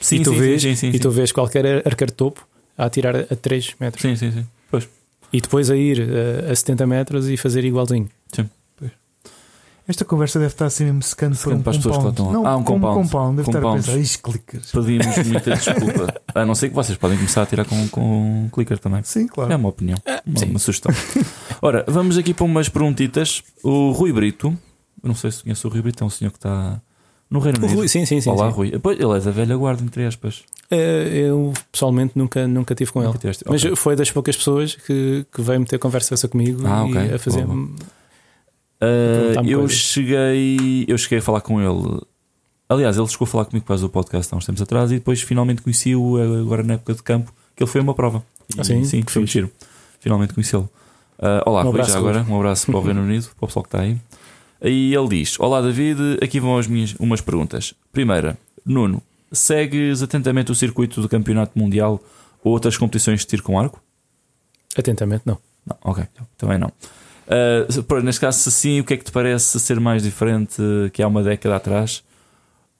Speaker 1: Sim,
Speaker 2: e tu
Speaker 1: sim,
Speaker 2: vês,
Speaker 1: sim, sim,
Speaker 2: e tu vês qualquer de topo a atirar a 3 metros
Speaker 1: Sim, sim, sim. Pois.
Speaker 2: e depois a ir eh, a 70 metros e fazer igualzinho.
Speaker 3: Esta conversa deve estar assim mesmo secando para
Speaker 1: Secando
Speaker 3: um
Speaker 1: para as pessoas que estão.
Speaker 3: Não,
Speaker 1: Ah, um compound.
Speaker 3: compound. Deve estar a
Speaker 1: Compounds.
Speaker 3: pensar, isto clickers.
Speaker 1: Pedimos muita desculpa. A não ser que vocês podem começar a tirar com, com clicker também.
Speaker 3: Sim, claro.
Speaker 1: É uma opinião, uma,
Speaker 2: sim.
Speaker 1: uma sugestão. Ora, vamos aqui para umas perguntitas. O Rui Brito, eu não sei se conhece o Rui Brito, é um senhor que está no Reino
Speaker 2: O
Speaker 1: Unido.
Speaker 2: Rui, sim, sim, sim.
Speaker 1: Olá,
Speaker 2: sim.
Speaker 1: Rui. Pois, ele é da velha guarda, entre aspas.
Speaker 2: Eh, Eu pessoalmente nunca, nunca tive com ele.
Speaker 1: Nunca tiveste-
Speaker 2: Mas
Speaker 1: ok.
Speaker 2: foi das poucas pessoas que, que veio meter conversa comigo
Speaker 1: Ah,
Speaker 2: e a fazer.
Speaker 1: Boa,
Speaker 2: a
Speaker 1: Uh, eu
Speaker 2: coisas.
Speaker 1: cheguei eu cheguei a falar com ele aliás ele chegou a falar comigo quase o podcast há uns tempos atrás e depois finalmente conheci-o uh, agora na época de campo que ele foi a uma prova e,
Speaker 2: Ah, sim?
Speaker 1: sim
Speaker 2: Que
Speaker 1: foi
Speaker 2: fixe.
Speaker 1: giro finalmente conhecê-lo Uh, olá
Speaker 2: Um abraço,
Speaker 1: agora um abraço para o Reino Unido para o pessoal que está aí e ele diz olá David aqui vão as minhas umas perguntas primeira Nuno segues atentamente o circuito do campeonato mundial ou outras competições de tiro com arco
Speaker 2: Atentamente, não.
Speaker 1: não, ok, também não. Uh, pronto, neste caso, se sim, o que é que te parece ser mais diferente que há uma década atrás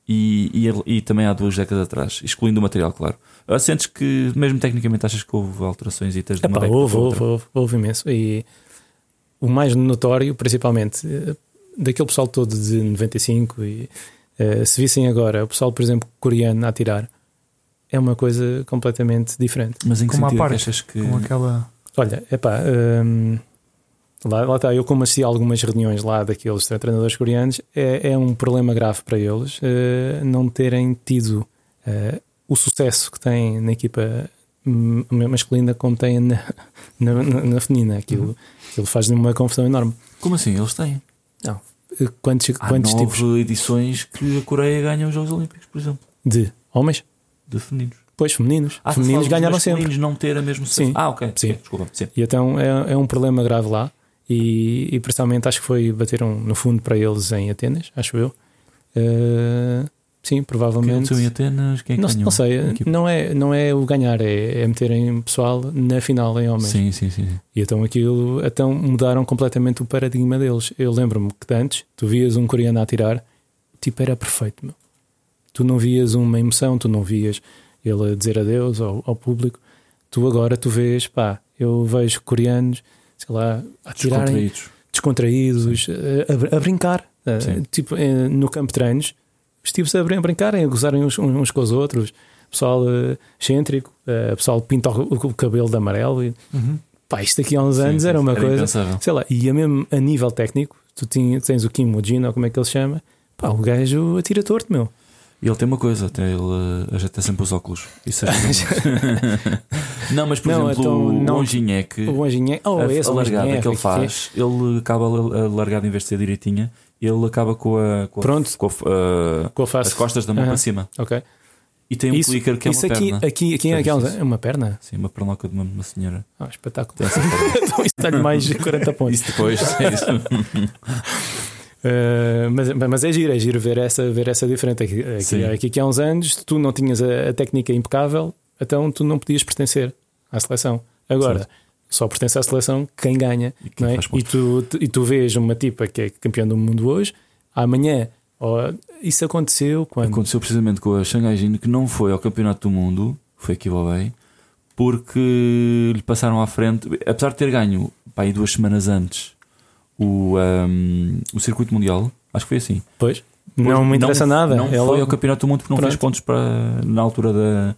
Speaker 1: e, e, e também há duas décadas atrás, excluindo o material, claro. Uh, sentes que, mesmo tecnicamente, achas que houve alterações de uma
Speaker 2: Epá, houve, houve, houve, houve imenso. E o mais notório, principalmente, eh, daquele pessoal todo de 95, e eh, se vissem agora o pessoal, por exemplo, coreano a atirar, é uma coisa completamente diferente.
Speaker 1: Mas em que
Speaker 3: Como
Speaker 1: sentido é
Speaker 3: parte,
Speaker 1: achas que.
Speaker 3: Com aquela.
Speaker 2: Olha, epá, hum, lá, lá está, eu como assisti a algumas reuniões lá daqueles treinadores coreanos, é, é um problema grave para eles eh, não terem tido eh, o sucesso que têm na equipa hum, masculina como têm na, na, na- na feminina. Aquilo, aquilo faz uma confusão enorme.
Speaker 1: Como assim? Eles têm.
Speaker 2: Eh, Quantos,
Speaker 1: Há
Speaker 2: quantos
Speaker 1: nove
Speaker 2: tipos
Speaker 1: edições que a Coreia ganha os Jogos Olímpicos, por exemplo,
Speaker 2: de homens?
Speaker 1: de femininos.
Speaker 2: Pois, femininos.
Speaker 1: Ah,
Speaker 2: femininos ganharam sempre.
Speaker 1: masculinos não ter a mesma.
Speaker 2: Sim.
Speaker 1: Ah, ok.
Speaker 2: Sim.
Speaker 1: Ok, Desculpa. Sim.
Speaker 2: E então é, é um problema grave lá. E, e principalmente acho que foi bateram no fundo para eles em Atenas, acho eu. Eh, sim,
Speaker 1: Quem
Speaker 2: provavelmente.
Speaker 1: aconteceu em Atenas? Quem é que
Speaker 2: não,
Speaker 1: ganhou?
Speaker 2: não sei, não é, não é o ganhar, é, é meterem pessoal na final em homens.
Speaker 1: Sim, sim, sim.
Speaker 2: E então aquilo então mudaram completamente o paradigma deles. Eu lembro-me que antes tu vias um coreano a atirar, tipo era perfeito, meu. Tu não vias uma emoção, tu não vias ele a dizer adeus ao, ao público. Tu agora tu vês, pá, eu vejo coreanos, sei lá, a atirarem
Speaker 1: Descontraídos.
Speaker 2: descontraídos, a, a- a brincar. a-
Speaker 1: Sim.
Speaker 2: tipo, eh, no campo de treinos, os tipos a, brin- a brincarem, a gozarem uns, uns com os outros. Pessoal eh, excêntrico, eh, pessoal pinta o, o cabelo de amarelo. E,
Speaker 3: Uhum.
Speaker 2: pá, isto aqui há uns anos
Speaker 1: Sim,
Speaker 2: era
Speaker 1: sim,
Speaker 2: uma coisa.
Speaker 1: impensável.
Speaker 2: Sei lá, e a mesmo a nível técnico, tu tinha- tens o Kim Mojino, ou como é que ele se chama? Pá, o gajo atira torto, meu.
Speaker 1: E ele tem uma coisa, até ele uh, ajeita sempre os óculos. Isso muito. não, mas por
Speaker 2: Não,
Speaker 1: exemplo,
Speaker 2: então,
Speaker 1: o
Speaker 2: não-
Speaker 1: Onginheque,
Speaker 2: O Anjinhe, oh,
Speaker 1: a,
Speaker 2: esse
Speaker 1: a largada
Speaker 2: Anjinheque,
Speaker 1: que ele faz, ele acaba a largada em vez de ser direitinha, ele acaba com a, com a-
Speaker 2: Pronto.
Speaker 1: com a- uh,
Speaker 2: Com a face.
Speaker 1: as costas da mão
Speaker 2: Aham.
Speaker 1: para cima.
Speaker 2: Ok.
Speaker 1: E tem um
Speaker 2: isso
Speaker 1: clicker que é
Speaker 2: isso
Speaker 1: uma
Speaker 2: aqui,
Speaker 1: perna.
Speaker 2: aqui, aqui,
Speaker 1: Já
Speaker 2: aqui. É uma perna?
Speaker 1: Sim, uma pernoca de uma, uma senhora.
Speaker 2: Ah, espetáculo. Então isso dá-lhe mais de 40 pontos.
Speaker 1: Isso depois. é isso.
Speaker 2: Uh, mas, mas é giro, é giro ver essa, ver essa diferença. Aqui, aqui, aqui, aqui há uns anos tu não tinhas a, a, técnica impecável, então tu não podias pertencer à seleção. Agora. Só pertence à seleção quem ganha. E, quem é? e, tu, e tu vês uma tipa que é campeã do mundo hoje, amanhã. Oh, isso aconteceu quando?
Speaker 1: Aconteceu precisamente com a Shanghai Jin, que não foi ao Campeonato do Mundo, foi aqui bem, porque lhe passaram à frente, apesar de ter ganho pá, aí duas semanas antes o, um, o circuito mundial, acho que foi assim.
Speaker 2: Pois, não me interessa
Speaker 1: não,
Speaker 2: nada.
Speaker 1: Não é foi logo... ao campeonato do mundo porque não Pronto. fez pontos para, na altura da,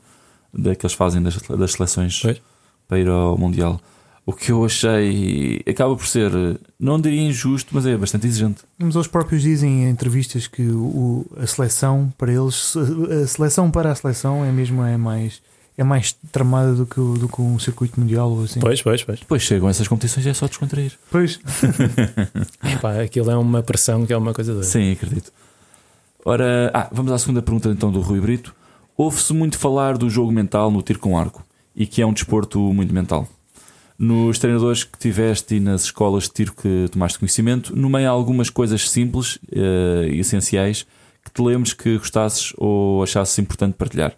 Speaker 1: da que eles fazem das, das seleções pois. para ir ao mundial. O que eu achei acaba por ser, não diria injusto, mas é bastante exigente.
Speaker 3: Mas eles próprios dizem em entrevistas que o, a seleção para eles, a seleção para a seleção é mesmo é mais é mais tramada do que, do que um circuito mundial ou assim.
Speaker 2: Pois, pois, pois.
Speaker 1: Depois chegam essas competições é só descontrair.
Speaker 3: Pois.
Speaker 2: Epá, aquilo é uma pressão que é uma coisa doida.
Speaker 1: Sim, acredito. Ora, ah, vamos à segunda pergunta então do Rui Brito. Ouve-se muito falar do jogo mental no tiro com arco e que é um desporto muito mental. Nos treinadores que tiveste e nas escolas de tiro que tomaste conhecimento, nomeia algumas coisas simples uh, e essenciais que te lembres que gostasses ou achasses importante partilhar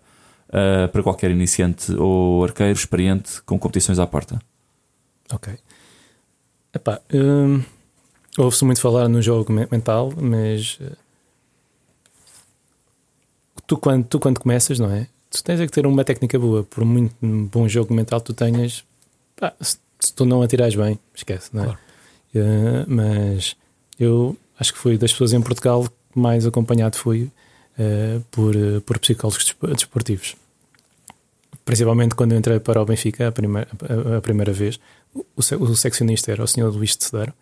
Speaker 1: uh, para qualquer iniciante ou arqueiro experiente com competições à porta?
Speaker 2: Ok. Epá, hum, ouve-se muito falar no jogo mental, mas eh, tu quando, tu quando começas, não é? Tu tens é que ter uma técnica boa, por muito bom jogo mental tu tenhas, pá, se, se, tu não atirares bem, esquece, não é? Claro. Uh, mas eu acho que fui das pessoas em Portugal que mais acompanhado fui uh, por, por psicólogos desportivos principalmente quando eu entrei para o Benfica a primeira, a, a primeira vez, o, o, seccionista era o senhor Luís de Cedero,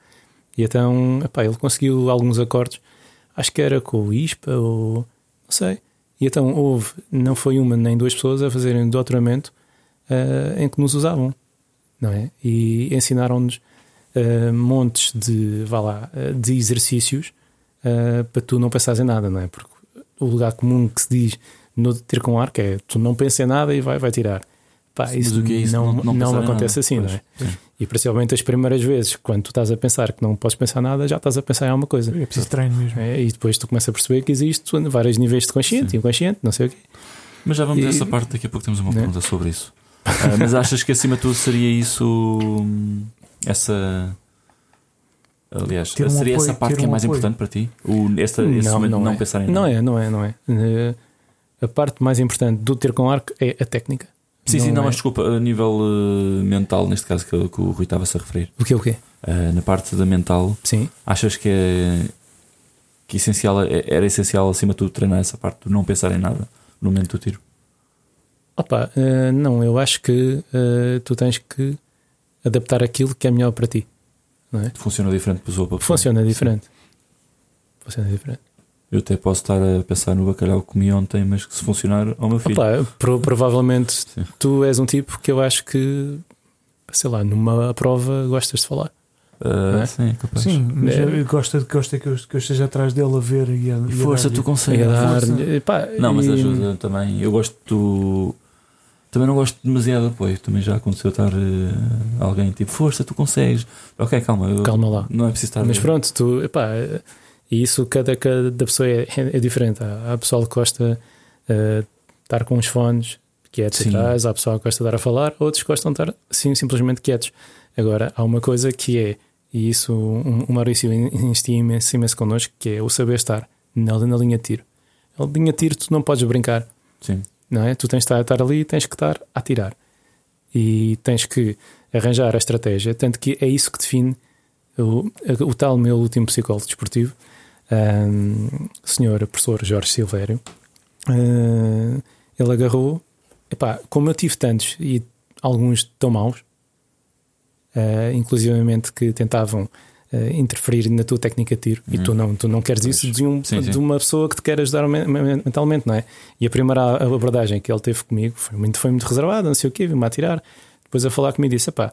Speaker 2: e então epá, ele conseguiu alguns acordes, acho que era com o ISPA ou não sei. E então houve, não foi uma nem duas pessoas a fazerem doutoramento uh, em que nos usavam, não é? E ensinaram-nos uh, montes de, vá lá, uh, de exercícios para tu não pensares em nada, não é? Porque o lugar comum que se diz no tiro com arco é tu não pensa em nada e vai, vai tirar. Pá, isso, é isso, não, não, não acontece nada. assim, pois, não é? Sim. E principalmente as primeiras vezes, quando tu estás a pensar que não podes pensar nada, já estás a pensar em alguma coisa.
Speaker 3: É preciso treino mesmo.
Speaker 2: É, e depois tu começas a perceber que existe vários níveis de consciente, e inconsciente, não sei o quê.
Speaker 1: Mas já vamos e, a essa parte, daqui a pouco temos uma né? pergunta sobre isso. Uh, mas achas que acima de tudo seria isso, hum, essa. Aliás, um seria apoio, essa parte que é mais apoio. importante para ti? O, esta, esse não, não, não
Speaker 2: é.
Speaker 1: pensar em
Speaker 2: nada? Não é, não é, não é. Uh, a parte mais importante do ter com arco é a técnica.
Speaker 1: Sim, não sim, não, é... mas desculpa, a nível uh, mental, neste caso que, que o Rui estava-se a referir.
Speaker 2: O quê, o quê?
Speaker 1: Uh, na parte da mental,
Speaker 2: sim.
Speaker 1: achas que é que essencial, é, era essencial acima de tudo treinar essa parte de não pensar em nada no momento do tiro?
Speaker 2: Opa, uh, não, eu acho que tu tens que adaptar aquilo que é melhor para ti. Não é?
Speaker 1: Funciona diferente pessoa para
Speaker 2: pessoa. Funciona diferente. Sim. Funciona diferente.
Speaker 1: Eu até posso estar a pensar no bacalhau que comi ontem, mas que se funcionar ao meu filho. Opa,
Speaker 2: pro, provavelmente Sim. tu és um tipo que eu acho que, sei lá, numa prova gostas de falar.
Speaker 1: Uh, é? Sim, capaz.
Speaker 3: Sim, mas é. gosta, gosta que, eu, que eu esteja atrás dele a ver e a,
Speaker 1: e força, a tu consegues. Não, mas ajuda também. Eu gosto do. Também não gosto demasiado de apoio. Também já aconteceu estar uh, alguém tipo, força, tu consegues. Ok, calma. Eu,
Speaker 2: calma lá.
Speaker 1: Não é preciso estar.
Speaker 2: Mas pronto, tu. Epá, e isso, cada, cada pessoa é, é diferente. Há, há pessoal que gosta uh, estar com os fones quietos Sim. atrás, há pessoal que gosta de estar a falar, outros gostam de estar assim, simplesmente quietos. Agora, há uma coisa que é, e isso o Maurício insistia imenso, imenso connosco, que é o saber estar na, na linha de tiro. Na linha de tiro, tu não podes brincar.
Speaker 1: Sim.
Speaker 2: Não é? Tu tens de estar, ali e tens que estar a tirar. E tens que arranjar a estratégia. Tanto que é isso que define o, o tal meu último psicólogo desportivo um, senhor professor Jorge Silvério, uh, ele agarrou, epá, como eu tive tantos e alguns tão maus, uh, inclusivamente que tentavam uh, interferir na tua técnica de tiro, e tu uhum. não, tu não queres isso de, um, sim, sim. de uma pessoa que te quer ajudar mentalmente, não é? E a primeira abordagem que ele teve comigo foi muito, foi muito reservada, não sei o quê, vi-me a tirar, depois a falar comigo disse: pá,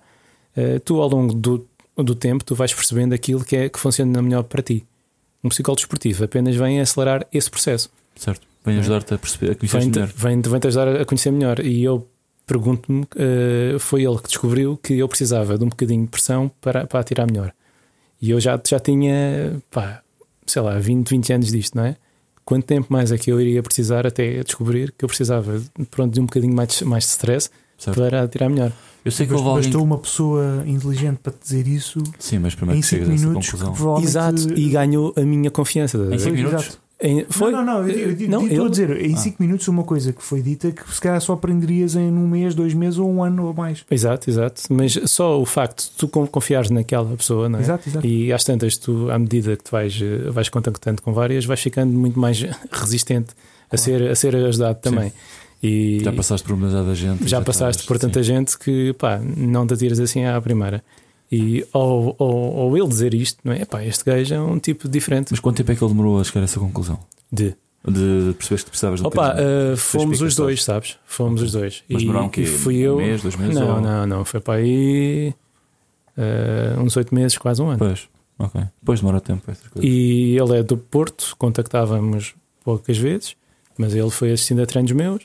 Speaker 2: uh, tu ao longo do, do tempo tu vais percebendo aquilo que, é, que funciona melhor para ti um psicólogo desportivo apenas vem acelerar esse processo.
Speaker 1: Certo. Vem ajudar-te a perceber, a conhecer vem melhor.
Speaker 2: Vem, vem te ajudar a conhecer melhor. E eu pergunto-me, uh, foi ele que descobriu que eu precisava de um bocadinho de pressão para, para atirar melhor. E eu já, já tinha, pá, sei lá, 20, 20 anos disto, não é? Quanto tempo mais é que eu iria precisar até descobrir que eu precisava pronto, de um bocadinho mais, mais de stress
Speaker 1: Certo.
Speaker 2: para tirar melhor?
Speaker 1: Eu sei que houve
Speaker 3: Bastou
Speaker 1: alguém. que-
Speaker 3: uma pessoa inteligente para te dizer isso
Speaker 1: Sim, mas primeiro
Speaker 3: em 5
Speaker 1: essa
Speaker 3: minutos. que
Speaker 1: conclusão.
Speaker 3: provavelmente-
Speaker 2: Exato, e ganhou a minha confiança.
Speaker 1: Em
Speaker 2: ver?
Speaker 1: cinco
Speaker 3: Pois,
Speaker 1: minutos?
Speaker 3: exato.
Speaker 2: Em- Foi?
Speaker 3: Não, não, não, eu, eu,
Speaker 2: Não,
Speaker 3: estou
Speaker 2: ele-
Speaker 3: a dizer, em
Speaker 1: Ah.
Speaker 3: 5 minutos uma coisa que foi dita que se calhar só aprenderias em um mês, dois meses ou um ano ou mais.
Speaker 2: Exato, exato. Mas só o facto de tu con- confiares naquela pessoa, não é?
Speaker 3: Exato, exato.
Speaker 2: E às tantas, tu, à medida que tu vais, eh, vais contactando com várias, vais ficando muito mais resistente a, ser, a ser ajudado também. E
Speaker 1: Já passaste por demasiada gente. e
Speaker 2: já passaste
Speaker 1: estás-
Speaker 2: por tanta
Speaker 1: sim.
Speaker 2: gente que pá, não te atiras assim à primeira. E ao, ao, ao ele dizer isto, não é? Pá, este gajo é um tipo diferente
Speaker 1: Mas quanto tempo é que ele demorou a chegar a essa conclusão?
Speaker 2: de.
Speaker 1: De perceberes que precisavas de um
Speaker 2: Opa, eh, fomos os dois, sabes? Fomos os dois.
Speaker 1: Mas
Speaker 2: e,
Speaker 1: demoraram o quê?
Speaker 2: fui
Speaker 1: Um
Speaker 2: eu.
Speaker 1: mês, dois meses?
Speaker 2: Não,
Speaker 1: ou-
Speaker 2: não, não. Foi para aí eh, uns oito meses, quase um ano.
Speaker 1: Pois, ok. Depois demora tempo.
Speaker 2: E ele é do Porto, contactávamos poucas vezes, mas ele foi assistindo a treinos meus.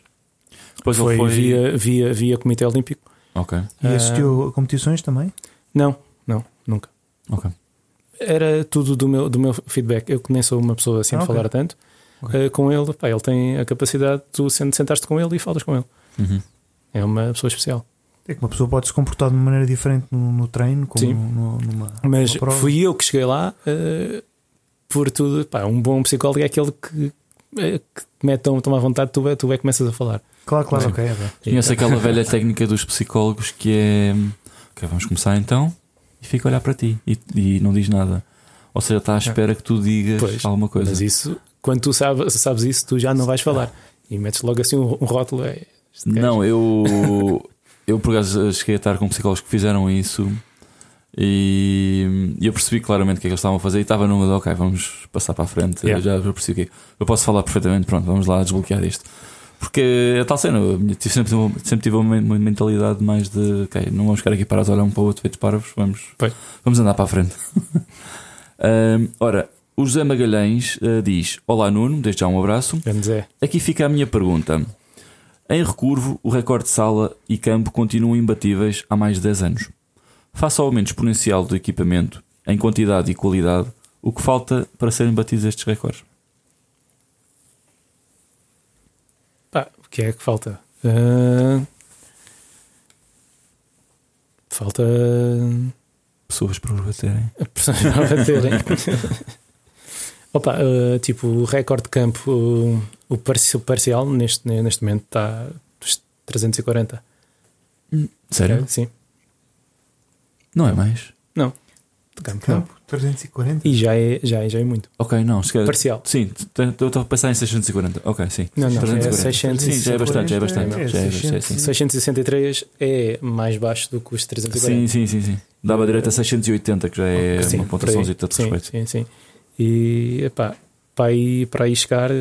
Speaker 1: Depois
Speaker 2: foi,
Speaker 1: ele foi.
Speaker 2: via, via, via Comitê Olímpico.
Speaker 1: Ok,
Speaker 3: E
Speaker 2: Ah.
Speaker 3: assistiu a competições também?
Speaker 2: Não, não, nunca.
Speaker 1: ok.
Speaker 2: Era tudo do meu, do meu feedback. Eu que nem sou uma pessoa assim
Speaker 3: Ah,
Speaker 2: de
Speaker 3: ok.
Speaker 2: falar tanto.
Speaker 3: Ok.
Speaker 2: eh, com ele, pá, ele tem a capacidade de tu sen- sentaste com ele e falas com ele.
Speaker 1: Uhum.
Speaker 2: É uma pessoa especial.
Speaker 3: É que uma pessoa pode se comportar de uma maneira diferente no, no treino, como
Speaker 2: Sim.
Speaker 3: no- numa,
Speaker 2: Mas
Speaker 3: numa prova.
Speaker 2: fui eu que cheguei lá eh, por tudo. Pá, um bom psicólogo é aquele que, eh, que te mete tão, tão à vontade, tu, é- tu é que começas a falar.
Speaker 3: Claro, claro,
Speaker 1: Sim.
Speaker 3: ok. é bem.
Speaker 1: Conheço aquela velha técnica dos psicólogos que é. Ok, vamos começar então. E fica a olhar para ti e, e não diz nada. Ou seja, está à espera que tu digas
Speaker 2: Pois,
Speaker 1: alguma coisa.
Speaker 2: Mas isso, quando tu sabes, sabes isso, tu já não vais falar. E metes logo assim um, um rótulo. É.
Speaker 1: Não, eu. Eu por acaso cheguei a estar com psicólogos que fizeram isso e eu percebi claramente o que é que eles estavam a fazer e estava numa de ok, vamos passar para a frente.
Speaker 2: Yeah.
Speaker 1: Eu já eu percebi o que Eu posso falar perfeitamente, pronto, vamos lá desbloquear isto. Porque a tal cena, eu sempre, sempre tive uma mentalidade mais de ok, não vamos ficar aqui parados a olhar um para o outro feitos parvos, vamos, vamos andar para a frente. Ahm, ora, o José Magalhães ah, diz: Olá Nuno, desde já um abraço.
Speaker 2: Zé.
Speaker 1: Aqui fica a minha pergunta. Em recurvo, o recorde de sala e campo continuam imbatíveis há mais de 10 anos. Face ao aumento exponencial do equipamento, em quantidade e qualidade, o que falta para serem batidos estes recordes?
Speaker 2: Pá, o que é que falta? Ah, falta
Speaker 1: Pessoas para os baterem.
Speaker 2: pessoas a baterem. Opa, ah, tipo, o recorde de campo, o, o parci- o parcial neste, neste momento está dos 340.
Speaker 1: Sério?
Speaker 2: Sim,
Speaker 1: Não é mais?
Speaker 2: de campo. não.
Speaker 3: Campo, 340.
Speaker 2: E já é, já é, já é muito.
Speaker 1: Ok, não. Se calhar-
Speaker 2: Parcial.
Speaker 1: Sim, estou a pensar em 640. Ok, sim.
Speaker 2: Não, não, é
Speaker 1: 340.
Speaker 2: 600.
Speaker 1: Sim, já é bastante, já é bastante.
Speaker 3: É,
Speaker 1: Já é,
Speaker 3: 600.
Speaker 1: já é, sim.
Speaker 2: 663 é mais baixo do que os 340.
Speaker 1: Sim, sim, sim, sim. Dava direito a 680, que já é
Speaker 2: Sim,
Speaker 1: uma pontuação de respeito.
Speaker 2: sim, sim. E epá, para aí, para aí chegar, eh,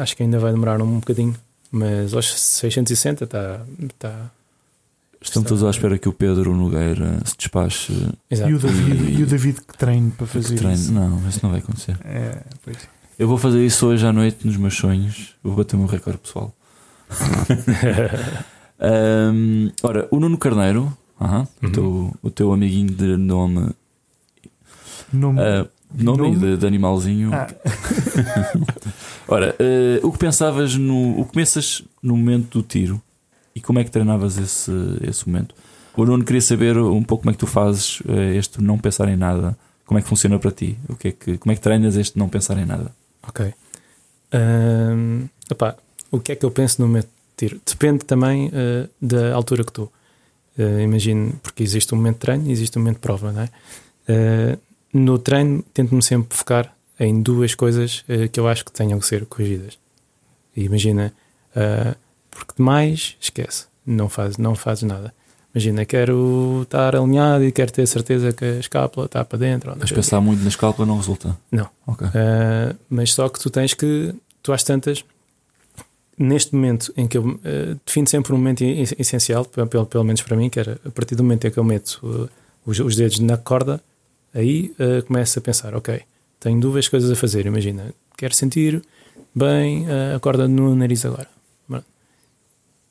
Speaker 2: acho que ainda vai demorar um bocadinho. Mas aos 660 está. Está.
Speaker 1: Estão todos à espera que o Pedro Nogueira se despache
Speaker 2: Exato.
Speaker 3: E o, David, e o David que treine para fazer
Speaker 1: treine.
Speaker 3: isso.
Speaker 1: Não, isso não vai acontecer.
Speaker 3: É, pois.
Speaker 1: Eu vou fazer isso hoje à noite nos meus sonhos. Vou bater o meu recorde pessoal. Ahm, ora, o Nuno Carneiro, aham, o,
Speaker 2: Uhum.
Speaker 1: teu, o teu amiguinho de nome,
Speaker 3: Nome.
Speaker 1: ah, nome,
Speaker 3: Nome?
Speaker 1: De, de animalzinho.
Speaker 3: Ah,
Speaker 1: Ora, ah, o que pensavas no. O que pensas no momento do tiro e como é que treinavas esse, esse momento? O Nuno queria saber um pouco como é que tu fazes eh, este não pensar em nada. Como é que funciona para ti? O que é que, como é que treinas este não pensar em nada?
Speaker 2: Ok. Ahm, epá, o que é que eu penso no momento de tiro? Depende também eh, da altura que estou. Eh, imagino, porque existe um momento de treino e existe um momento de prova, não é? Eh, no treino, tento-me sempre focar em duas coisas eh, que eu acho que tenham que ser corrigidas. Imagina, eh, porque demais, esquece, não fazes não fazes nada. Imagina, quero estar alinhado e quero ter certeza que a escápula está para dentro.
Speaker 1: Mas pensar muito na escalpa não resulta.
Speaker 2: Não.
Speaker 1: Ok.
Speaker 2: Uh, mas só que tu tens que, tu às tantas, neste momento em que eu uh, defino sempre um momento essencial, pelo, pelo menos para mim, que era a partir do momento em que eu meto uh, os, os dedos na corda, aí uh, começo a pensar: ok, tenho duas coisas a fazer. Imagina, quero sentir bem a corda no nariz agora.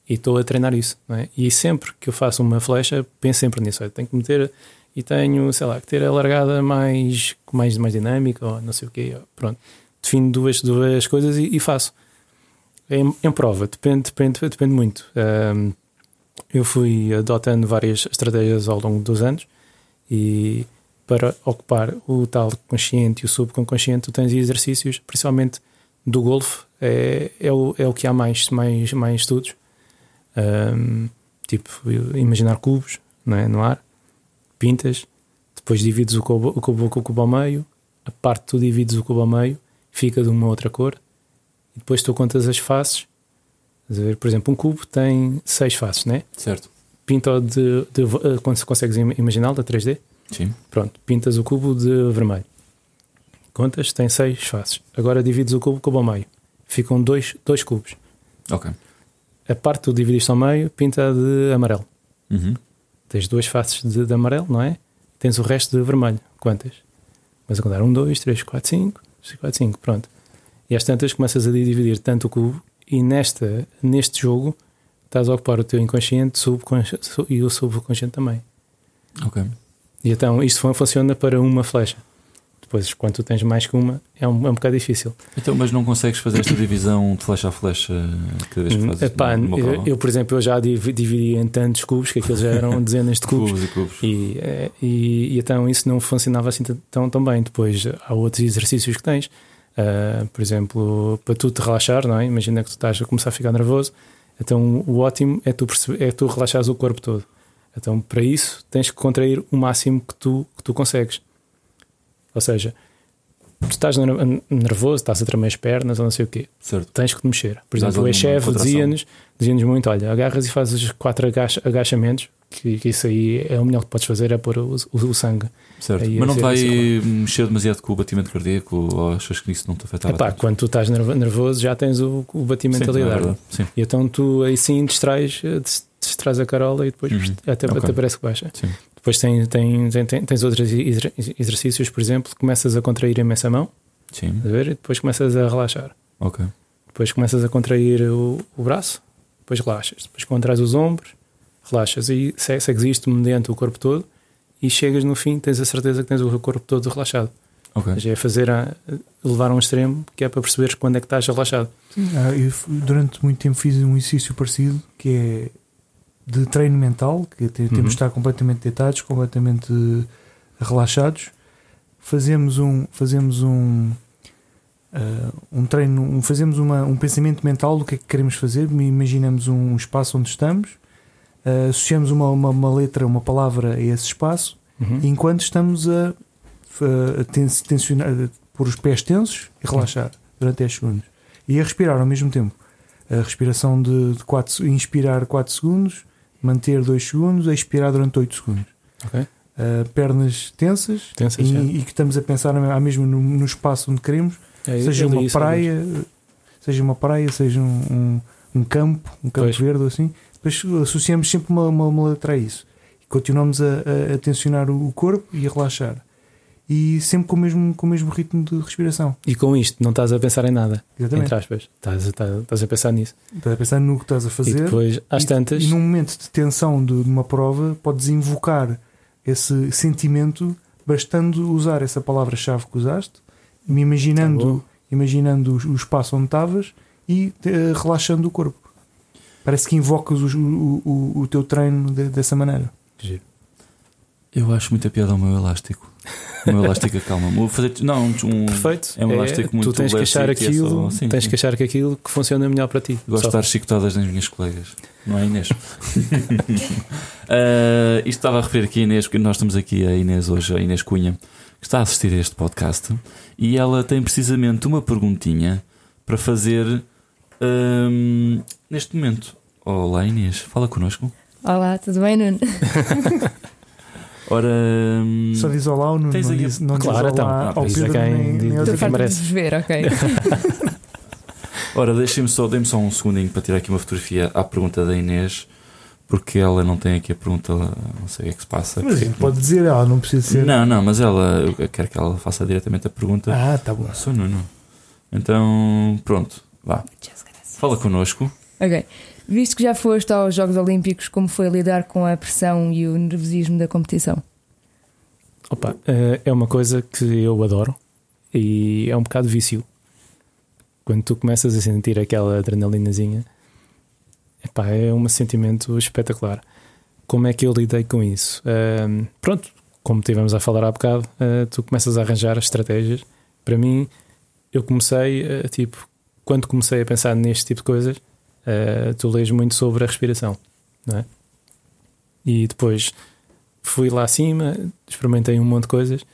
Speaker 2: E estou a treinar isso, é? E sempre que eu faço uma flecha, penso sempre nisso. olha, tenho que meter e tenho, sei lá, que ter a largada mais, mais, mais dinâmica ou não sei o quê. Pronto, defino duas, duas coisas e, e faço. Em, em, prova, depende, depende, depende muito. Um, eu fui adotando várias estratégias ao longo dos anos e para ocupar o tal consciente e o subconsciente, tu tens exercícios, principalmente do golfe, é, é, o, é o que há mais, mais, mais estudos. Um, tipo, imaginar cubos não é? no ar, pintas, depois divides o cubo, o, cubo, o cubo ao meio, a parte tu divides o cubo ao meio, fica de uma outra cor, e depois tu contas as faces. Ver, por exemplo, um cubo tem seis faces, né?
Speaker 1: Certo.
Speaker 2: Pinta de, de, de quando consegues imaginá-lo da 3D?
Speaker 1: Sim.
Speaker 2: Pronto, pintas o cubo de vermelho. Contas, tem seis faces. Agora divides o cubo, cubo ao meio. Ficam dois, dois cubos.
Speaker 1: Ok.
Speaker 2: A parte que tu dividiste ao meio, pinta de amarelo.
Speaker 1: Uhum.
Speaker 2: Tens duas faces de, de, amarelo, não é? Tens o resto de vermelho. Quantas? Mas a contar um, dois, três, quatro, cinco, seis, quatro, cinco. Pronto. E às tantas começas a dividir tanto o cubo e nesta, neste jogo estás a ocupar o teu inconsciente subconsciente, e o subconsciente também.
Speaker 1: Ok.
Speaker 2: E então isto funciona para uma flecha. Depois, quando tu tens mais que uma, é um, é um bocado difícil.
Speaker 1: Então, mas não consegues fazer esta divisão de flecha a flecha cada vez que fazes?
Speaker 2: Epá, eu, eu, por exemplo, eu já dividi em tantos cubos que aqueles já eram dezenas de cubos.
Speaker 1: cubos e, cubos.
Speaker 2: E, eh, e, e, então isso não funcionava assim tão, tão bem. Depois há outros exercícios que tens. Uh, por exemplo, para tu te relaxar, não é? Imagina que tu estás a começar a ficar nervoso. Então o ótimo é tu, perceber, é tu relaxares o corpo todo. Então, para isso, tens que contrair o máximo que tu, que tu consegues. Ou seja, tu estás nervoso, estás a tremer as pernas ou não sei o quê.
Speaker 1: Certo.
Speaker 2: Tens que te mexer. Por exemplo, o ex-chefe dizia-nos dizia muito: olha, agarras e fazes quatro agachamentos, que, que, isso aí é o melhor que podes fazer, é pôr o, o, o sangue.
Speaker 1: Certo. Aí, Mas não vai mexer demasiado com o batimento cardíaco ou achas que isso não te afeta
Speaker 2: Epá, quando tu estás nervoso já tens o, o batimento sim, a lidar. É
Speaker 1: sim.
Speaker 2: E então tu aí sim distrais, distrais a carola e depois uhum. até, okay. até parece que baixa.
Speaker 1: Sim.
Speaker 2: Depois tem, tem, tem, tens outros exercícios, por exemplo, começas a contrair imensa mão
Speaker 1: Sim.
Speaker 2: A ver? e depois começas a relaxar.
Speaker 1: Ok.
Speaker 2: Depois começas a contrair o, o braço, depois relaxas. Depois contrais os ombros, relaxas e segues isto mediante o corpo todo e chegas no fim, tens a certeza que tens o corpo todo relaxado.
Speaker 1: Okay.
Speaker 2: Ou seja, é fazer a, levar a um extremo que é para perceberes quando é que estás relaxado.
Speaker 3: Sim, ah, eu durante muito tempo fiz um exercício parecido que é de treino mental, que temos uhum. de estar completamente deitados, completamente relaxados. Fazemos um, fazemos um, uh, um treino, um, fazemos uma, um pensamento mental do que é que queremos fazer. Imaginamos um espaço onde estamos, uh, associamos uma, uma, uma, letra, uma palavra a esse espaço,
Speaker 2: uhum.
Speaker 3: enquanto estamos a, a, tensionar, a pôr os pés tensos e relaxar uhum. durante 10 segundos. E a respirar ao mesmo tempo. A respiração de, de quatro, inspirar 4 segundos, manter 2 segundos, expirar durante 8 segundos.
Speaker 2: Okay.
Speaker 3: Uh, pernas tensas,
Speaker 2: tensas
Speaker 3: e, e, que estamos a pensar mesmo no, no espaço onde queremos,
Speaker 2: é,
Speaker 3: seja uma praia, seja uma praia, seja um, um, um campo, um campo pois. verde ou assim. Depois associamos sempre uma, uma, uma letra a isso. E continuamos a, a, a tensionar o corpo e a relaxar e sempre com o mesmo, com o mesmo ritmo de respiração.
Speaker 2: E com isto, não estás a pensar em nada.
Speaker 3: Exatamente.
Speaker 2: Entre aspas. Estás, estás, estás a pensar nisso.
Speaker 3: Estás a pensar no que estás a fazer.
Speaker 2: E depois, às
Speaker 3: e,
Speaker 2: tantas.
Speaker 3: E num momento de tensão de, de uma prova, podes invocar esse sentimento bastando usar essa palavra-chave que usaste, me imaginando, tá imaginando o, o, espaço onde estavas e uh, relaxando o corpo. Parece que invocas o, o, o, o teu treino de, dessa maneira.
Speaker 2: Giro.
Speaker 1: Eu acho muita piada ao meu elástico. O meu elástico acalma. Vou fazer, não, um,
Speaker 2: Perfeito.
Speaker 1: É um elástico é, muito
Speaker 2: Tu tens que achar aquilo, é só, sim, tens sim. que achar que aquilo que funciona melhor para ti.
Speaker 1: Gosto de estar chicotadas nas minhas colegas, não é Inês? uh, isto estava a referir aqui a Inês, porque nós estamos aqui a Inês hoje, a Inês Cunha, que está a assistir a este podcast e ela tem precisamente uma perguntinha para fazer um, neste momento. Olá Inês, fala connosco.
Speaker 4: Olá, tudo bem, Nuno?
Speaker 1: Ora. Hum,
Speaker 3: Só diz olá ou não,
Speaker 2: tens
Speaker 3: não, diz, não
Speaker 2: claro,
Speaker 3: diz olá
Speaker 2: então, ao Pedro
Speaker 4: quem,
Speaker 2: nem, nem
Speaker 4: farto de ver, ok.
Speaker 1: Ora, deixem-me só, dê só um segundinho para tirar aqui uma fotografia à pergunta da Inês, porque ela não tem aqui a pergunta, não sei o que é que se passa.
Speaker 3: Mas
Speaker 1: porque,
Speaker 3: pode dizer, ela não precisa ser.
Speaker 1: Não, não, mas ela, eu quero que ela faça diretamente a pergunta.
Speaker 3: Ah, tá bom.
Speaker 1: Sou Nuno. Então, pronto, vá. Fala connosco.
Speaker 4: Ok. Visto que já foste aos Jogos Olímpicos, como foi lidar com a pressão e o nervosismo da competição?
Speaker 2: Opa, eh, é uma coisa que eu adoro e é um bocado vício. Quando tu começas a sentir aquela adrenalinazinha, epá, é um sentimento espetacular. Como é que eu lidei com isso? Ahm, pronto, como tivemos a falar há bocado, ah, tu começas a arranjar estratégias. Para mim, eu comecei, ah, tipo, quando comecei a pensar neste tipo de coisas, ah, tu lês muito sobre a respiração, não é? E depois fui lá acima, experimentei um monte de coisas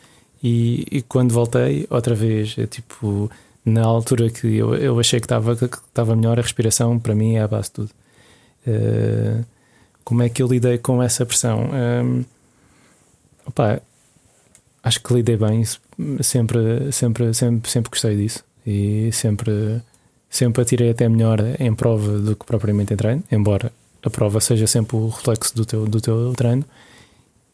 Speaker 2: e, e quando voltei, outra vez, é tipo, na altura que eu, eu achei que estava que estava melhor, a respiração para mim é a base de tudo. Uh, como é que eu lidei com essa pressão? Um, opá, acho que lidei bem, sempre, sempre, sempre, sempre gostei disso e sempre, sempre atirei até melhor em prova do que propriamente em treino, embora a prova seja sempre o reflexo do teu, do teu treino.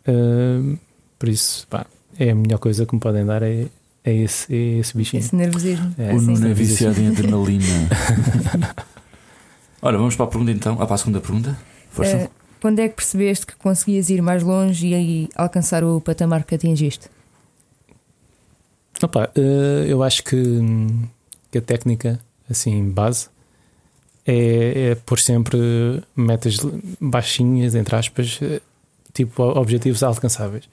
Speaker 2: Uh, por isso, pá, é a melhor coisa que me podem dar é, é, esse, é esse bichinho.
Speaker 4: Esse nervosismo.
Speaker 2: É,
Speaker 1: o. Nuno é viciado em adrenalina. Ora, vamos para a pergunta então. Ah, para a segunda pergunta. Força.
Speaker 4: Eh, quando é que percebeste que conseguias ir mais longe e aí alcançar o patamar que atingiste?
Speaker 2: Opa, eh, eu acho que, hum, que a técnica, assim, base, é, é pôr sempre metas baixinhas, entre aspas, eh, tipo objetivos alcançáveis.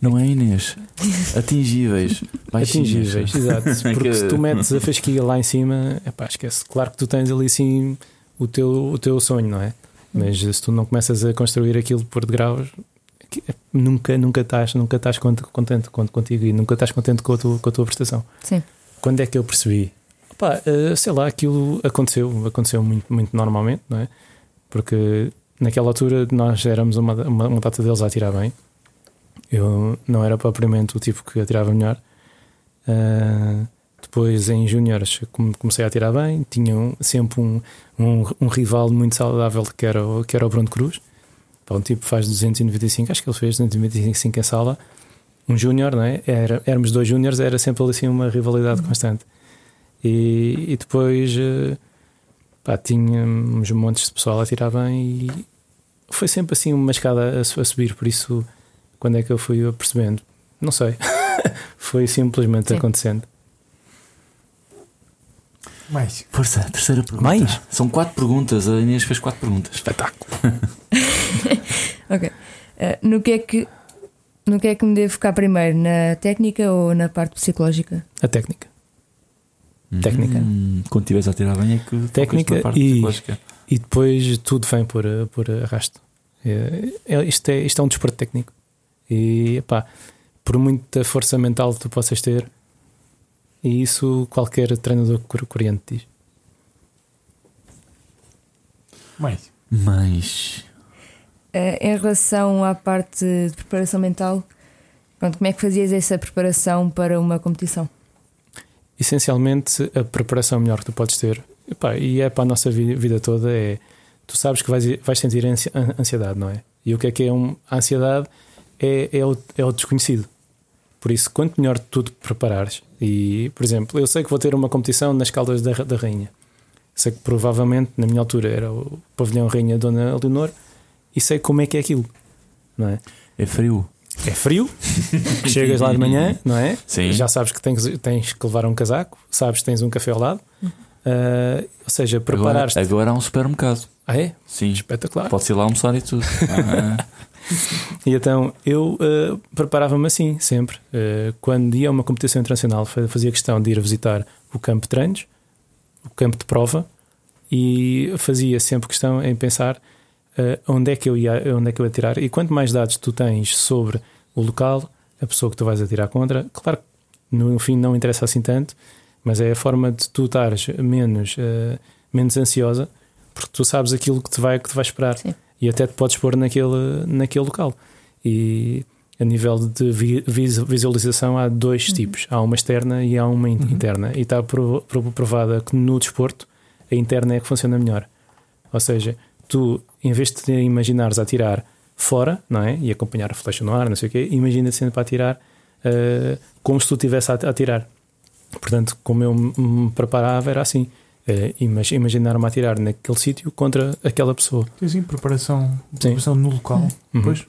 Speaker 1: Não é Inês? Atingíveis. Baixinhas.
Speaker 2: Atingíveis, exato.
Speaker 1: É
Speaker 2: Porque
Speaker 1: que-
Speaker 2: se tu metes a fasquia lá em cima, epá, esquece. Claro que tu tens ali sim o teu, o teu sonho, não é? Mas se tu não começas a construir aquilo por degraus, que- nunca, nunca estás, nunca estás cont- contente con- contigo e nunca estás contente com a tua, com a tua prestação.
Speaker 4: Sim.
Speaker 2: Quando é que eu percebi? Pá, eh, sei lá, aquilo aconteceu, aconteceu muito, muito normalmente, não é? Porque naquela altura nós éramos uma, uma, uma data deles a atirar bem. Eu não era propriamente o tipo que atirava melhor. Ah, depois em júniores come- comecei a atirar bem. Tinha sempre um, um, um rival muito saudável que era, o- que era o Bruno Cruz. Pá, um tipo faz 295, acho que ele fez 295 em sala. Um júnior, não é? Era, éramos dois júniores, era sempre assim uma rivalidade constante. E, e depois eh, pá, tínhamos montes de pessoal a tirar bem e foi sempre assim uma escada a, a subir. Por isso, quando é que eu fui percebendo? Não sei. foi simplesmente
Speaker 4: Sim.
Speaker 2: acontecendo.
Speaker 3: Mais.
Speaker 1: Força, terceira pergunta.
Speaker 2: Mais?
Speaker 1: São quatro perguntas. A Inês fez quatro perguntas.
Speaker 2: Espetáculo.
Speaker 4: Ok. Eh, no, que é que, no que é que me devo focar primeiro? Na técnica ou na parte psicológica?
Speaker 2: A técnica. Técnica.
Speaker 1: Hum, quando estiveres a tirar bem é que
Speaker 2: Técnica
Speaker 1: parte
Speaker 2: e-
Speaker 1: psicológica.
Speaker 2: E depois tudo vem por, por arrasto. É, é- isto, é, isto é um desporto técnico. E pá, por muita força mental que tu possas ter, e isso qualquer treinador cor- coreano te diz.
Speaker 3: Mais.
Speaker 1: Mas.
Speaker 4: Eh, em relação à parte de preparação mental, pronto, como é que fazias essa preparação para uma competição?
Speaker 2: Essencialmente, a preparação melhor que tu podes ter, epá, e é para a nossa vi- vida toda, é tu sabes que vais, vais sentir ansi- an- ansiedade, não é? E o que é que é um, a ansiedade? É, é, o, é o desconhecido. Por isso, quanto melhor tu te preparares, e por exemplo, eu sei que vou ter uma competição nas Caldas da, da Rainha, sei que provavelmente na minha altura era o pavilhão Rainha Dona Leonor, e sei como é que é aquilo, não é?
Speaker 1: É frio.
Speaker 2: É frio, chegas lá de manhã, não é?
Speaker 1: Sim.
Speaker 2: Já sabes que tens, tens que levar um casaco, sabes que tens um café ao lado, Ah, ou seja,
Speaker 1: Agora,
Speaker 2: preparares-te.
Speaker 1: agora há um supermercado.
Speaker 2: Ah, é?
Speaker 1: Sim.
Speaker 2: Espetacular.
Speaker 1: Pode-se ir lá almoçar e tudo. Ah,
Speaker 2: E então eu ah, preparava-me assim, sempre. Ah, quando ia a uma competição internacional, fa- fazia questão de ir visitar o campo de treinos, o campo de prova, e fazia sempre questão em pensar onde, é que eu ia, onde é que eu ia tirar. E quanto mais dados tu tens sobre o local, a pessoa que tu vais atirar contra, claro que no fim não interessa assim tanto, mas é a forma de tu estares menos, ah, menos ansiosa, porque tu sabes aquilo que te vai, que te vai esperar
Speaker 4: Sim.
Speaker 2: e até te podes pôr naquele, naquele local. E a nível de vi- vis- visualização há dois tipos: há uma externa e há uma in- interna. E está pro- pro- provada que no desporto a interna é que funciona melhor. Ou seja, tu, em vez de te imaginares a tirar fora, não é? E acompanhar a flecha no ar, não sei o quê, imagina sempre a atirar ah, como se tu estivesse a, a tirar. Portanto, como eu me preparava, era assim. imag- Imaginar-me a atirar naquele sítio contra aquela pessoa.
Speaker 3: Sim, sim, preparação, preparação no local.
Speaker 2: Uhum.
Speaker 3: Pois.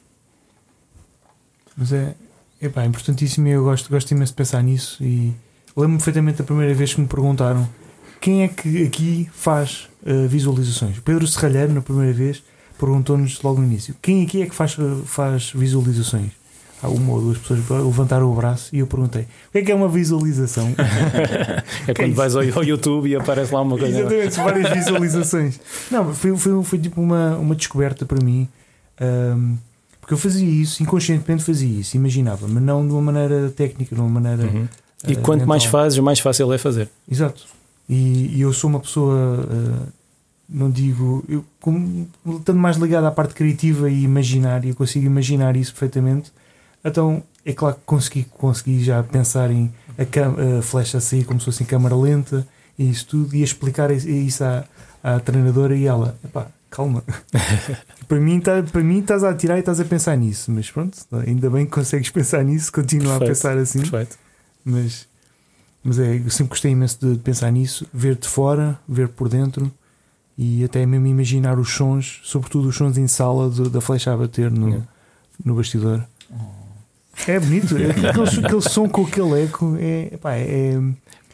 Speaker 3: Mas é, Epá, é importantíssimo e eu gosto, gosto imenso de pensar nisso. E lembro-me perfeitamente da primeira vez que me perguntaram quem é que aqui faz uh, visualizações. Pedro Serralheiro, na primeira vez, perguntou-nos logo no início: quem aqui é que faz, faz visualizações? Há uma ou duas pessoas levantaram o braço e eu perguntei: o que é que é uma visualização?
Speaker 2: é quando vais ao, YouTube e aparece lá uma coisa.
Speaker 3: Exatamente, várias visualizações. Não, foi, foi, foi tipo uma, uma descoberta para mim. Um, porque eu fazia isso, inconscientemente fazia isso, imaginava, mas não de uma maneira técnica, de uma maneira. Uhum.
Speaker 2: E uh, quanto mental. mais fazes, mais fácil é fazer.
Speaker 3: Exato. E, e eu sou uma pessoa, uh, não digo, eu, como, estando mais ligado à parte criativa e imaginária, consigo imaginar isso perfeitamente. Então é claro que consegui, consegui já pensar em a, a flecha a sair como se fosse em câmara lenta e isso tudo, e explicar isso à, à treinadora e ela, epá, calma. para, mim, tá, para mim estás a atirar e estás a pensar nisso, mas pronto, ainda bem que consegues pensar nisso, continua a pensar assim.
Speaker 2: Perfeito.
Speaker 3: Mas, mas é, eu sempre gostei imenso de, pensar nisso, ver de fora, ver por dentro e até mesmo imaginar os sons, sobretudo os sons em sala de, da flecha a bater no, no bastidor. Oh. É bonito, é, aquele, aquele som com aquele eco é, pá, é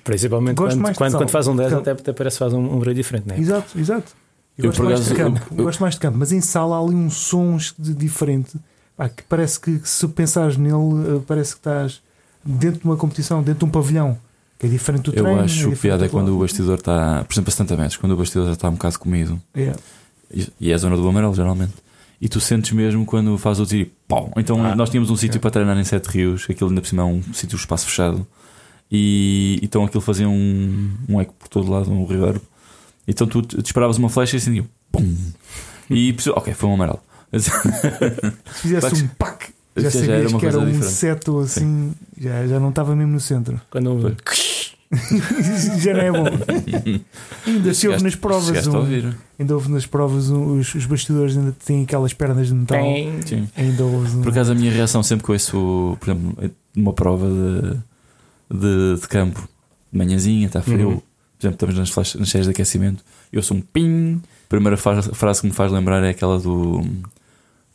Speaker 2: Principalmente quando, quando, quando, faz um 10 até, até parece que faz um, um brilho diferente, não é?
Speaker 3: Exato, exato. Eu, eu gosto mais de campo, eu, eu, gosto mais de campo, mas em sala há ali um som diferente pá, que parece que se pensares nele, eh, parece que estás dentro de uma competição, dentro de um pavilhão. Que é diferente do
Speaker 1: eu
Speaker 3: treino.
Speaker 1: Eu acho é que piada é quando o bastidor está, por exemplo, a 70 metros, quando o bastidor já está um bocado comido
Speaker 3: yeah.
Speaker 1: e é a zona do amarelo, geralmente. E tu sentes mesmo quando faz o tiro, pau. Então ah, nós tínhamos um sítio para treinar em Sete Rios, aquilo ainda por cima é um sítio de espaço fechado. E então aquilo fazia um, um eco por todo lado, um reverb. Então tu disparavas uma flecha e assim, pum. E ok, foi um amarelo.
Speaker 3: Se fizesse um pac, já, já sabias que era um diferente. seto assim, já, já não estava mesmo no centro.
Speaker 2: Quando.
Speaker 3: já não é bom. ainda se houve nas provas. Um, ainda houve nas provas um, os, os bastidores ainda têm aquelas pernas de metal.
Speaker 1: Sim.
Speaker 3: Ainda houve
Speaker 1: um... Por acaso a minha reação sempre com isso, por exemplo, numa prova de, de, de campo, de manhãzinha, está frio. Uhum por exemplo, estamos nas, flash, nas séries de aquecimento, eu sou um ping. A primeira frase que me faz lembrar é aquela do,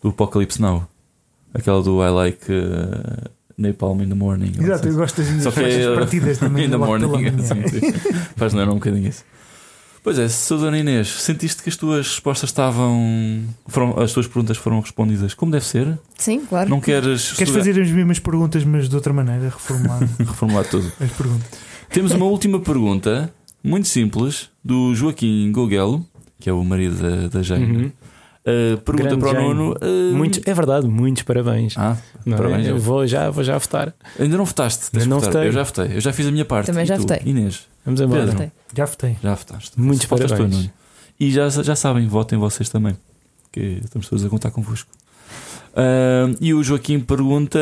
Speaker 1: do Apocalypse Now, aquela do I like uh, Napalm in the morning.
Speaker 3: Exato, eu gosto das minhas é, partidas também.
Speaker 1: in the morning, faz lembrar um bocadinho isso. Pois é, Sra. Dona Inês, sentiste que as tuas respostas estavam. Foram, as tuas perguntas foram respondidas como deve ser?
Speaker 4: Sim, claro.
Speaker 1: Não queres.
Speaker 3: Queres fazer as mesmas perguntas, mas de outra maneira, reformular?
Speaker 1: reformular tudo.
Speaker 3: As perguntas.
Speaker 1: Temos uma última pergunta muito simples do Joaquim Gogelo, que é o marido da, da Jane. Uhum. Uh, pergunta Grande para o Jane. Nuno. Uh...
Speaker 2: Muito, é verdade, muitos parabéns.
Speaker 1: Ah, não é? parabéns.
Speaker 2: É? Eu vou já, vou já votar.
Speaker 1: Ainda não votaste? Ainda não votei. Eu já votei. Eu já fiz a minha parte.
Speaker 4: Também já votei.
Speaker 1: Inês.
Speaker 2: Vamos embora.
Speaker 3: Pedro, já votei.
Speaker 1: Já votaste.
Speaker 2: Muitos parabéns.
Speaker 1: e já, já sabem, votem vocês também. Que estamos todos a contar convosco. Uh, e o Joaquim pergunta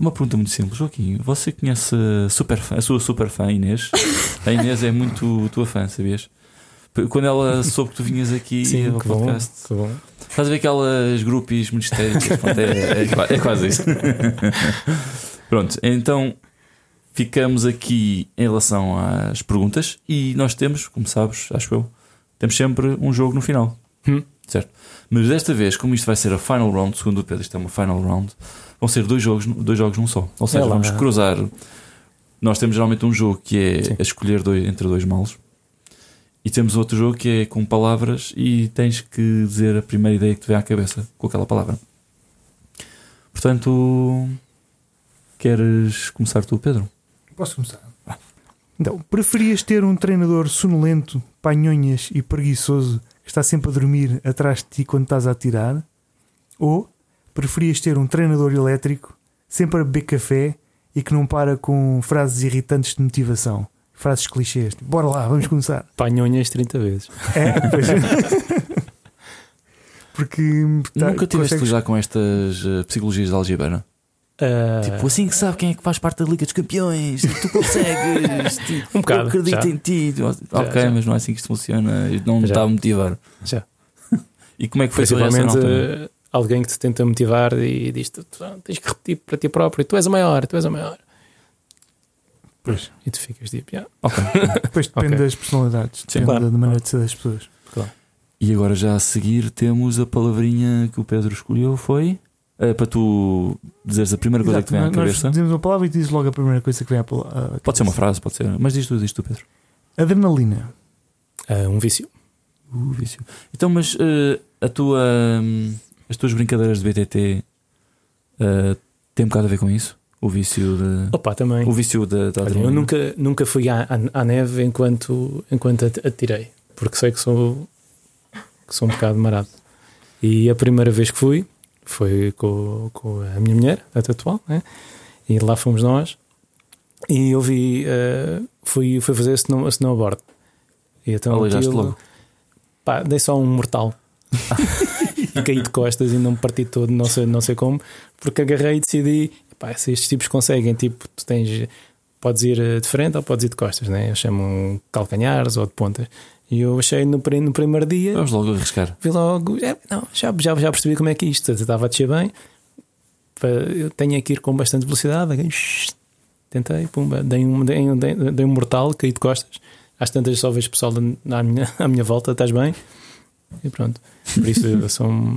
Speaker 1: uma pergunta muito simples: Joaquim, você conhece a, super fã, a sua super fã Inês? A Inês é muito tua fã, sabias? Quando ela soube que tu vinhas aqui
Speaker 2: Sim,
Speaker 1: ao podcast,
Speaker 2: bom, bom.
Speaker 1: estás a ver aquelas grupos muito histéricas? é, é, é quase isso. Pronto, então ficamos aqui em relação às perguntas e nós temos, como sabes, acho eu, temos sempre um jogo no final.
Speaker 2: Hum.
Speaker 1: Certo? Mas desta vez, como isto vai ser a final round, segundo o Pedro, isto é uma final round, vão ser dois jogos, dois jogos num só. Ou seja, é vamos cruzar. Nós temos geralmente um jogo que é Sim. a escolher dois, entre dois males. E temos outro jogo que é com palavras e tens que dizer a primeira ideia que te vem à cabeça com aquela palavra. Portanto, queres começar tu, Pedro?
Speaker 3: Posso começar? Então, preferias ter um treinador sonolento, panhonhas e preguiçoso que está sempre a dormir atrás de ti quando estás a atirar? Ou preferias ter um treinador elétrico sempre a beber café e que não para com frases irritantes de motivação? Frases clichês. Bora lá, vamos começar.
Speaker 2: Panhonhas 30 vezes.
Speaker 3: É, pois. Porque
Speaker 1: tá, nunca tiveste consegues... com estas uh, psicologias de algebra? Uh... Tipo, assim que sabe quem é que faz parte da Liga dos Campeões, tu consegues, tipo,
Speaker 2: um bocado,
Speaker 1: eu acredito
Speaker 2: já.
Speaker 1: em ti. ok, já. mas não é assim que isto funciona, não me está a motivar.
Speaker 2: Já.
Speaker 1: e como é que foi
Speaker 2: Principalmente uh, alguém que te tenta motivar e diz: tu, tens que repetir para ti próprio, tu és a maior, tu és a maior.
Speaker 3: Pois.
Speaker 2: E tu ficas tipo, yeah.
Speaker 3: ok. Depois depende okay. das personalidades, depende Sim, claro. da maneira de ser das pessoas.
Speaker 2: Claro.
Speaker 1: E agora já a seguir temos a palavrinha que o Pedro escolheu: foi Uh, para tu dizeres a primeira coisa
Speaker 3: Exato,
Speaker 1: que te vem à
Speaker 3: nós
Speaker 1: cabeça.
Speaker 3: dizemos uma palavra e dizes logo a primeira coisa que vem à à
Speaker 1: Pode ser uma
Speaker 3: cabeça.
Speaker 1: frase, pode ser. Mas diz tu, diz tu, Pedro.
Speaker 3: Adrenalina.
Speaker 2: Ah, um vício.
Speaker 1: O vício. Então, mas uh, a tua, hum, as tuas brincadeiras de BTT uh, têm um bocado a ver com isso? O vício de.
Speaker 2: Opa, também.
Speaker 1: O vício da,
Speaker 2: Olha, eu nunca, nunca fui à, à, à neve enquanto, enquanto at- atirei, porque sei que sou, que sou um bocado marado. E a primeira vez que fui foi com, com a minha mulher, a atual, né? e lá fomos nós. E eu vi, eh, fui, fui fazer snow, snowboard. E então aquilo-
Speaker 1: logo.
Speaker 2: Pá, dei só um mortal. e caí de costas e não me parti todo, não sei, não sei como, porque agarrei e decidi: pá, se estes tipos conseguem, tipo, tu tens, podes ir eh, de frente ou podes ir de costas, né? Eu chamo calcanhares ou de pontas. E eu achei no, no primeiro dia,
Speaker 1: Vamos logo arriscar.
Speaker 2: vi logo, é, não, já, já, já percebi como é que é isto, eu estava a descer bem, eu tenho que ir com bastante velocidade, tentei, pumba, dei um, dei, um- dei, um mortal, caí de costas. Às tantas só vejo pessoal à minha, à minha volta, estás bem? E pronto. Por isso eu sou um,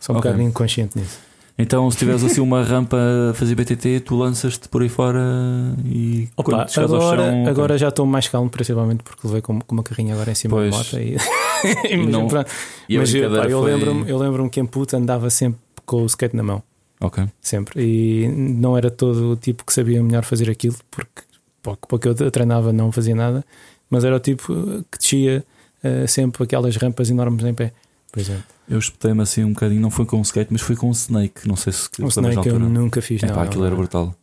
Speaker 2: sou um
Speaker 1: Ok.
Speaker 2: bocado inconsciente nisso.
Speaker 1: Então, se tiveres assim uma rampa a fazer BTT, tu lanças-te por aí fora e
Speaker 2: Opa,
Speaker 1: quando chegas ao
Speaker 2: agora,
Speaker 1: chão.
Speaker 2: agora já estou mais calmo, principalmente porque levei com, com uma carrinha agora em cima
Speaker 1: Pois.
Speaker 2: da moto. E,
Speaker 1: E não- e
Speaker 2: Mas eu, pá, eu
Speaker 1: foi-
Speaker 2: lembro-me lembro que em puta andava sempre com o skate na mão.
Speaker 1: Ok.
Speaker 2: Sempre. E não era todo o tipo que sabia melhor fazer aquilo, porque pouco, pouco eu treinava não fazia nada, mas era o tipo que descia eh, sempre aquelas rampas enormes em pé, por exemplo.
Speaker 1: Eu espetei-me assim um bocadinho, não foi com um skate, mas foi com um snake. Não sei se
Speaker 2: Um snake eu nunca fiz.
Speaker 1: É
Speaker 2: não,
Speaker 1: pá,
Speaker 2: não,
Speaker 1: aquilo era
Speaker 2: não.
Speaker 1: brutal.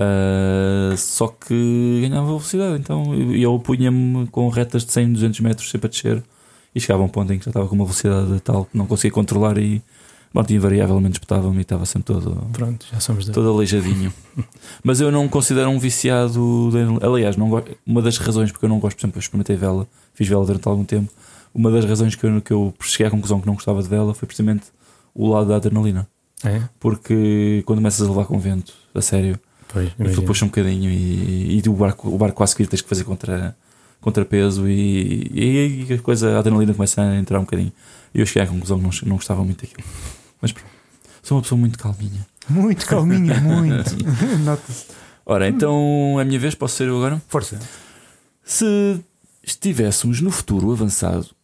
Speaker 1: Ah, só que ganhava velocidade, então eu, eu punha-me com retas de 100, 200 metros sempre a descer e chegava a um ponto em que já estava com uma velocidade tal que não conseguia controlar e pronto, invariavelmente espetava-me e estava sempre todo,
Speaker 2: Pronto, já somos dois.
Speaker 1: todo aleijadinho. Mas eu não me considero um viciado. de- aliás, não go- uma das razões porque eu não gosto, por exemplo, eu experimentei vela, fiz vela durante algum tempo. Uma das razões que eu, que eu cheguei à conclusão que não gostava de vela foi precisamente o lado da adrenalina.
Speaker 2: É?
Speaker 1: Porque quando começas a levar com vento, a sério,
Speaker 2: Pois,
Speaker 1: aquilo puxa um bocadinho e, e o, barco, o barco quase que tens que fazer contra, contra peso e, e, aí a coisa, a adrenalina começa a entrar um bocadinho. E eu cheguei à conclusão que não, não gostava muito daquilo. Mas pronto, sou uma pessoa muito calminha.
Speaker 3: Muito calminho, muito. Nota-se.
Speaker 1: Ora, então é a minha vez, posso ser eu agora?
Speaker 3: Força.
Speaker 1: Se estivéssemos no futuro avançado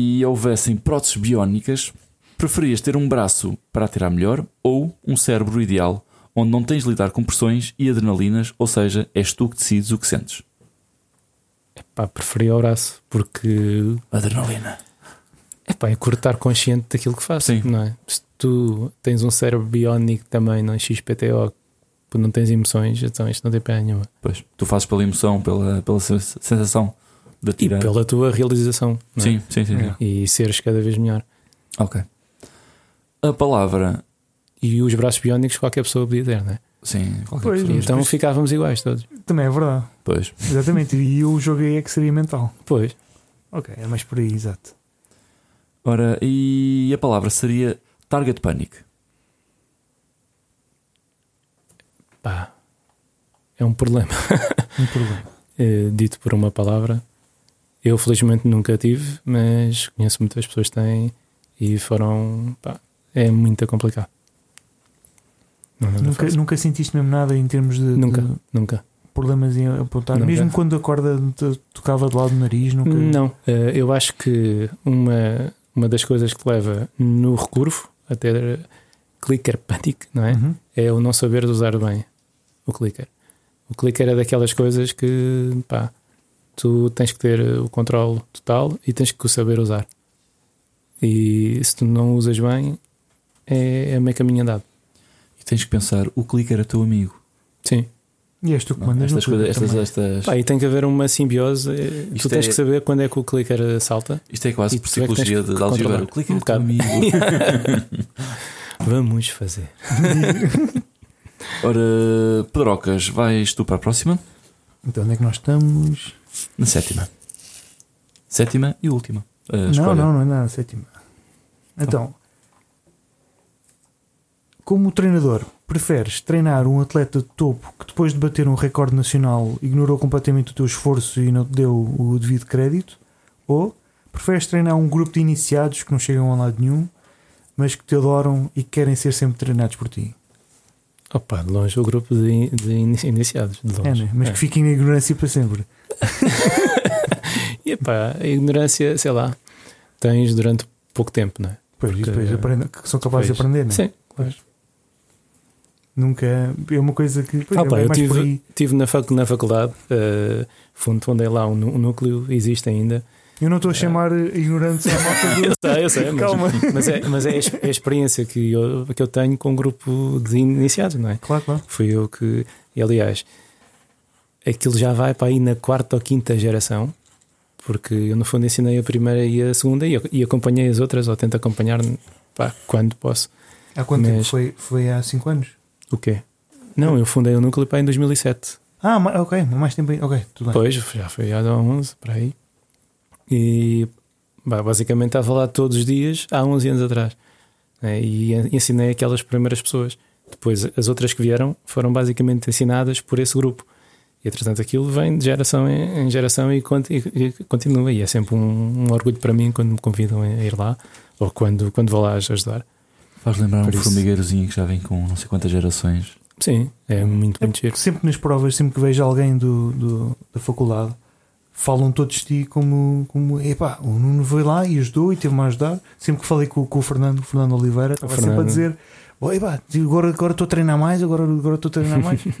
Speaker 1: e houvessem próteses biónicas, preferias ter um braço para atirar melhor ou um cérebro ideal onde não tens de lidar com pressões e adrenalinas, ou seja, és tu que decides o que sentes?
Speaker 2: Pá, preferia o braço, porque
Speaker 1: Adrenalina.
Speaker 2: é pá, é cortar consciente daquilo que faço.
Speaker 1: Sim.
Speaker 2: Não é? Se tu tens um cérebro biónico também, não é XPTO, não tens emoções, então isto não tem pena nenhuma.
Speaker 1: Pois, tu fazes pela emoção, pela, pela sens- sensação de
Speaker 2: E pela tua realização. é?
Speaker 1: Sim, sim, sim. sim.
Speaker 3: É.
Speaker 2: E seres cada vez melhor.
Speaker 1: Ok. A palavra.
Speaker 2: E os braços biónicos qualquer pessoa podia ter, não é?
Speaker 1: Sim, qualquer
Speaker 3: Pois,
Speaker 1: pessoa.
Speaker 2: Então
Speaker 3: depois-
Speaker 2: ficávamos iguais todos.
Speaker 3: Também é verdade.
Speaker 1: Pois.
Speaker 3: Exatamente. E o jogo aí é que seria mental.
Speaker 2: Pois,
Speaker 3: Ok, é mais por aí, exato.
Speaker 1: Ora, e a palavra seria target panic.
Speaker 2: pá, é um problema.
Speaker 3: Um problema.
Speaker 2: Eh, dito por uma palavra. Eu felizmente nunca tive, mas conheço muitas pessoas que têm e foram. Pá, é muito complicado. Não, é
Speaker 3: Nunca, nunca sentiste mesmo nada em termos de,
Speaker 2: nunca,
Speaker 3: de
Speaker 2: nunca.
Speaker 3: problemas em apontar?
Speaker 2: Nunca.
Speaker 3: Mesmo quando a corda tocava do lado do nariz, nunca.
Speaker 2: Não, eh, eu acho que uma, uma das coisas que leva no recurvo a ter clicker panic, não é?
Speaker 3: Uhum.
Speaker 2: É o não saber usar bem o clicker. O clicker é daquelas coisas que pá, tu tens que ter o controle total e tens que o saber usar. E se tu não usas bem, é, é meio caminho andado.
Speaker 1: E tens que pensar, o clicker é teu amigo.
Speaker 2: Sim.
Speaker 3: E és tu que mandas
Speaker 1: estas, coisas, estas, estas,
Speaker 2: Pá, e tem que haver uma simbiose. eh,
Speaker 1: Isto
Speaker 2: tu tens
Speaker 1: é-
Speaker 2: que saber quando é que o clicker salta.
Speaker 1: isto é quase
Speaker 2: E tu é que
Speaker 1: psicologia de, algebra.
Speaker 2: controlar.
Speaker 1: O clicker
Speaker 2: Um
Speaker 1: é amigo.
Speaker 2: Vamos fazer.
Speaker 1: Ora, Pedrocas, vais tu para a próxima?
Speaker 3: Então onde é que nós estamos?
Speaker 1: Na sétima. Sétima e última. Uh,
Speaker 3: não, não, não é nada, sétima. Então, como treinador, preferes treinar um atleta de topo que depois de bater um recorde nacional ignorou completamente o teu esforço e não te deu o devido crédito? Ou preferes treinar um grupo de iniciados que não chegam a lado nenhum, mas que te adoram e que querem ser sempre treinados por ti.
Speaker 2: Opa, de longe o grupo de, de iniciados. De longe.
Speaker 3: É, né? Mas
Speaker 2: É.
Speaker 3: que fiquem na ignorância para sempre.
Speaker 2: E epá, a ignorância, sei lá, tens durante pouco tempo, não é?
Speaker 3: Pois,
Speaker 2: Porque-
Speaker 3: depois aprendem, que são capazes de aprender, né?
Speaker 2: Sim.
Speaker 3: Pois. Nunca é uma coisa que. Pois,
Speaker 2: Ah,
Speaker 3: é,
Speaker 2: pá,
Speaker 3: é
Speaker 2: eu tive, na, fac, na faculdade, uh, fundo, fundei lá um, um núcleo, existe ainda.
Speaker 3: Eu não estou a chamar ignorância à malta do.
Speaker 2: Eu sei, eu sei, mas,
Speaker 3: Calma.
Speaker 2: mas, é, mas é a ex- a experiência que eu, que eu tenho com um grupo de iniciados, não é?
Speaker 3: Claro, claro.
Speaker 2: Fui eu que. E aliás, aquilo já vai para aí na quarta ou quinta geração, porque eu no fundo ensinei a primeira e a segunda e, e acompanhei as outras, ou tento acompanhar pá, quando posso.
Speaker 3: Há quanto tempo?
Speaker 2: Mas-
Speaker 3: Foi, foi há 5 anos?
Speaker 2: O quê? Não, eu fundei o núcleo para em 2007.
Speaker 3: Ah, ok, mais tempo aí. Ok, tudo bem.
Speaker 2: Pois, já foi há 11, para aí. E bah, basicamente estava lá todos os dias há 11 anos atrás. né? E en- ensinei aquelas primeiras pessoas. Depois, as outras que vieram foram basicamente ensinadas por esse grupo. E, entretanto, aquilo vem de geração em, geração e, conti- continua. E é sempre um, um orgulho para mim quando me convidam a ir lá ou quando, quando vou lá ajudar.
Speaker 1: Faz lembrar
Speaker 2: Por
Speaker 1: um
Speaker 2: isso.
Speaker 1: formigueirozinho que já vem com não sei quantas gerações.
Speaker 2: Sim, é muito, muito giro.
Speaker 3: Sempre nas provas, sempre que vejo alguém do, do- da faculdade, falam todos de ti como, como epá, o Nuno foi lá e ajudou e teve-me a ajudar. Sempre que falei com, com o Fernando, o Fernando Oliveira, estava sempre a
Speaker 2: Fernando.
Speaker 3: dizer: "Oh, epá, agora, agora estou a treinar mais, agora, agora estou a treinar mais.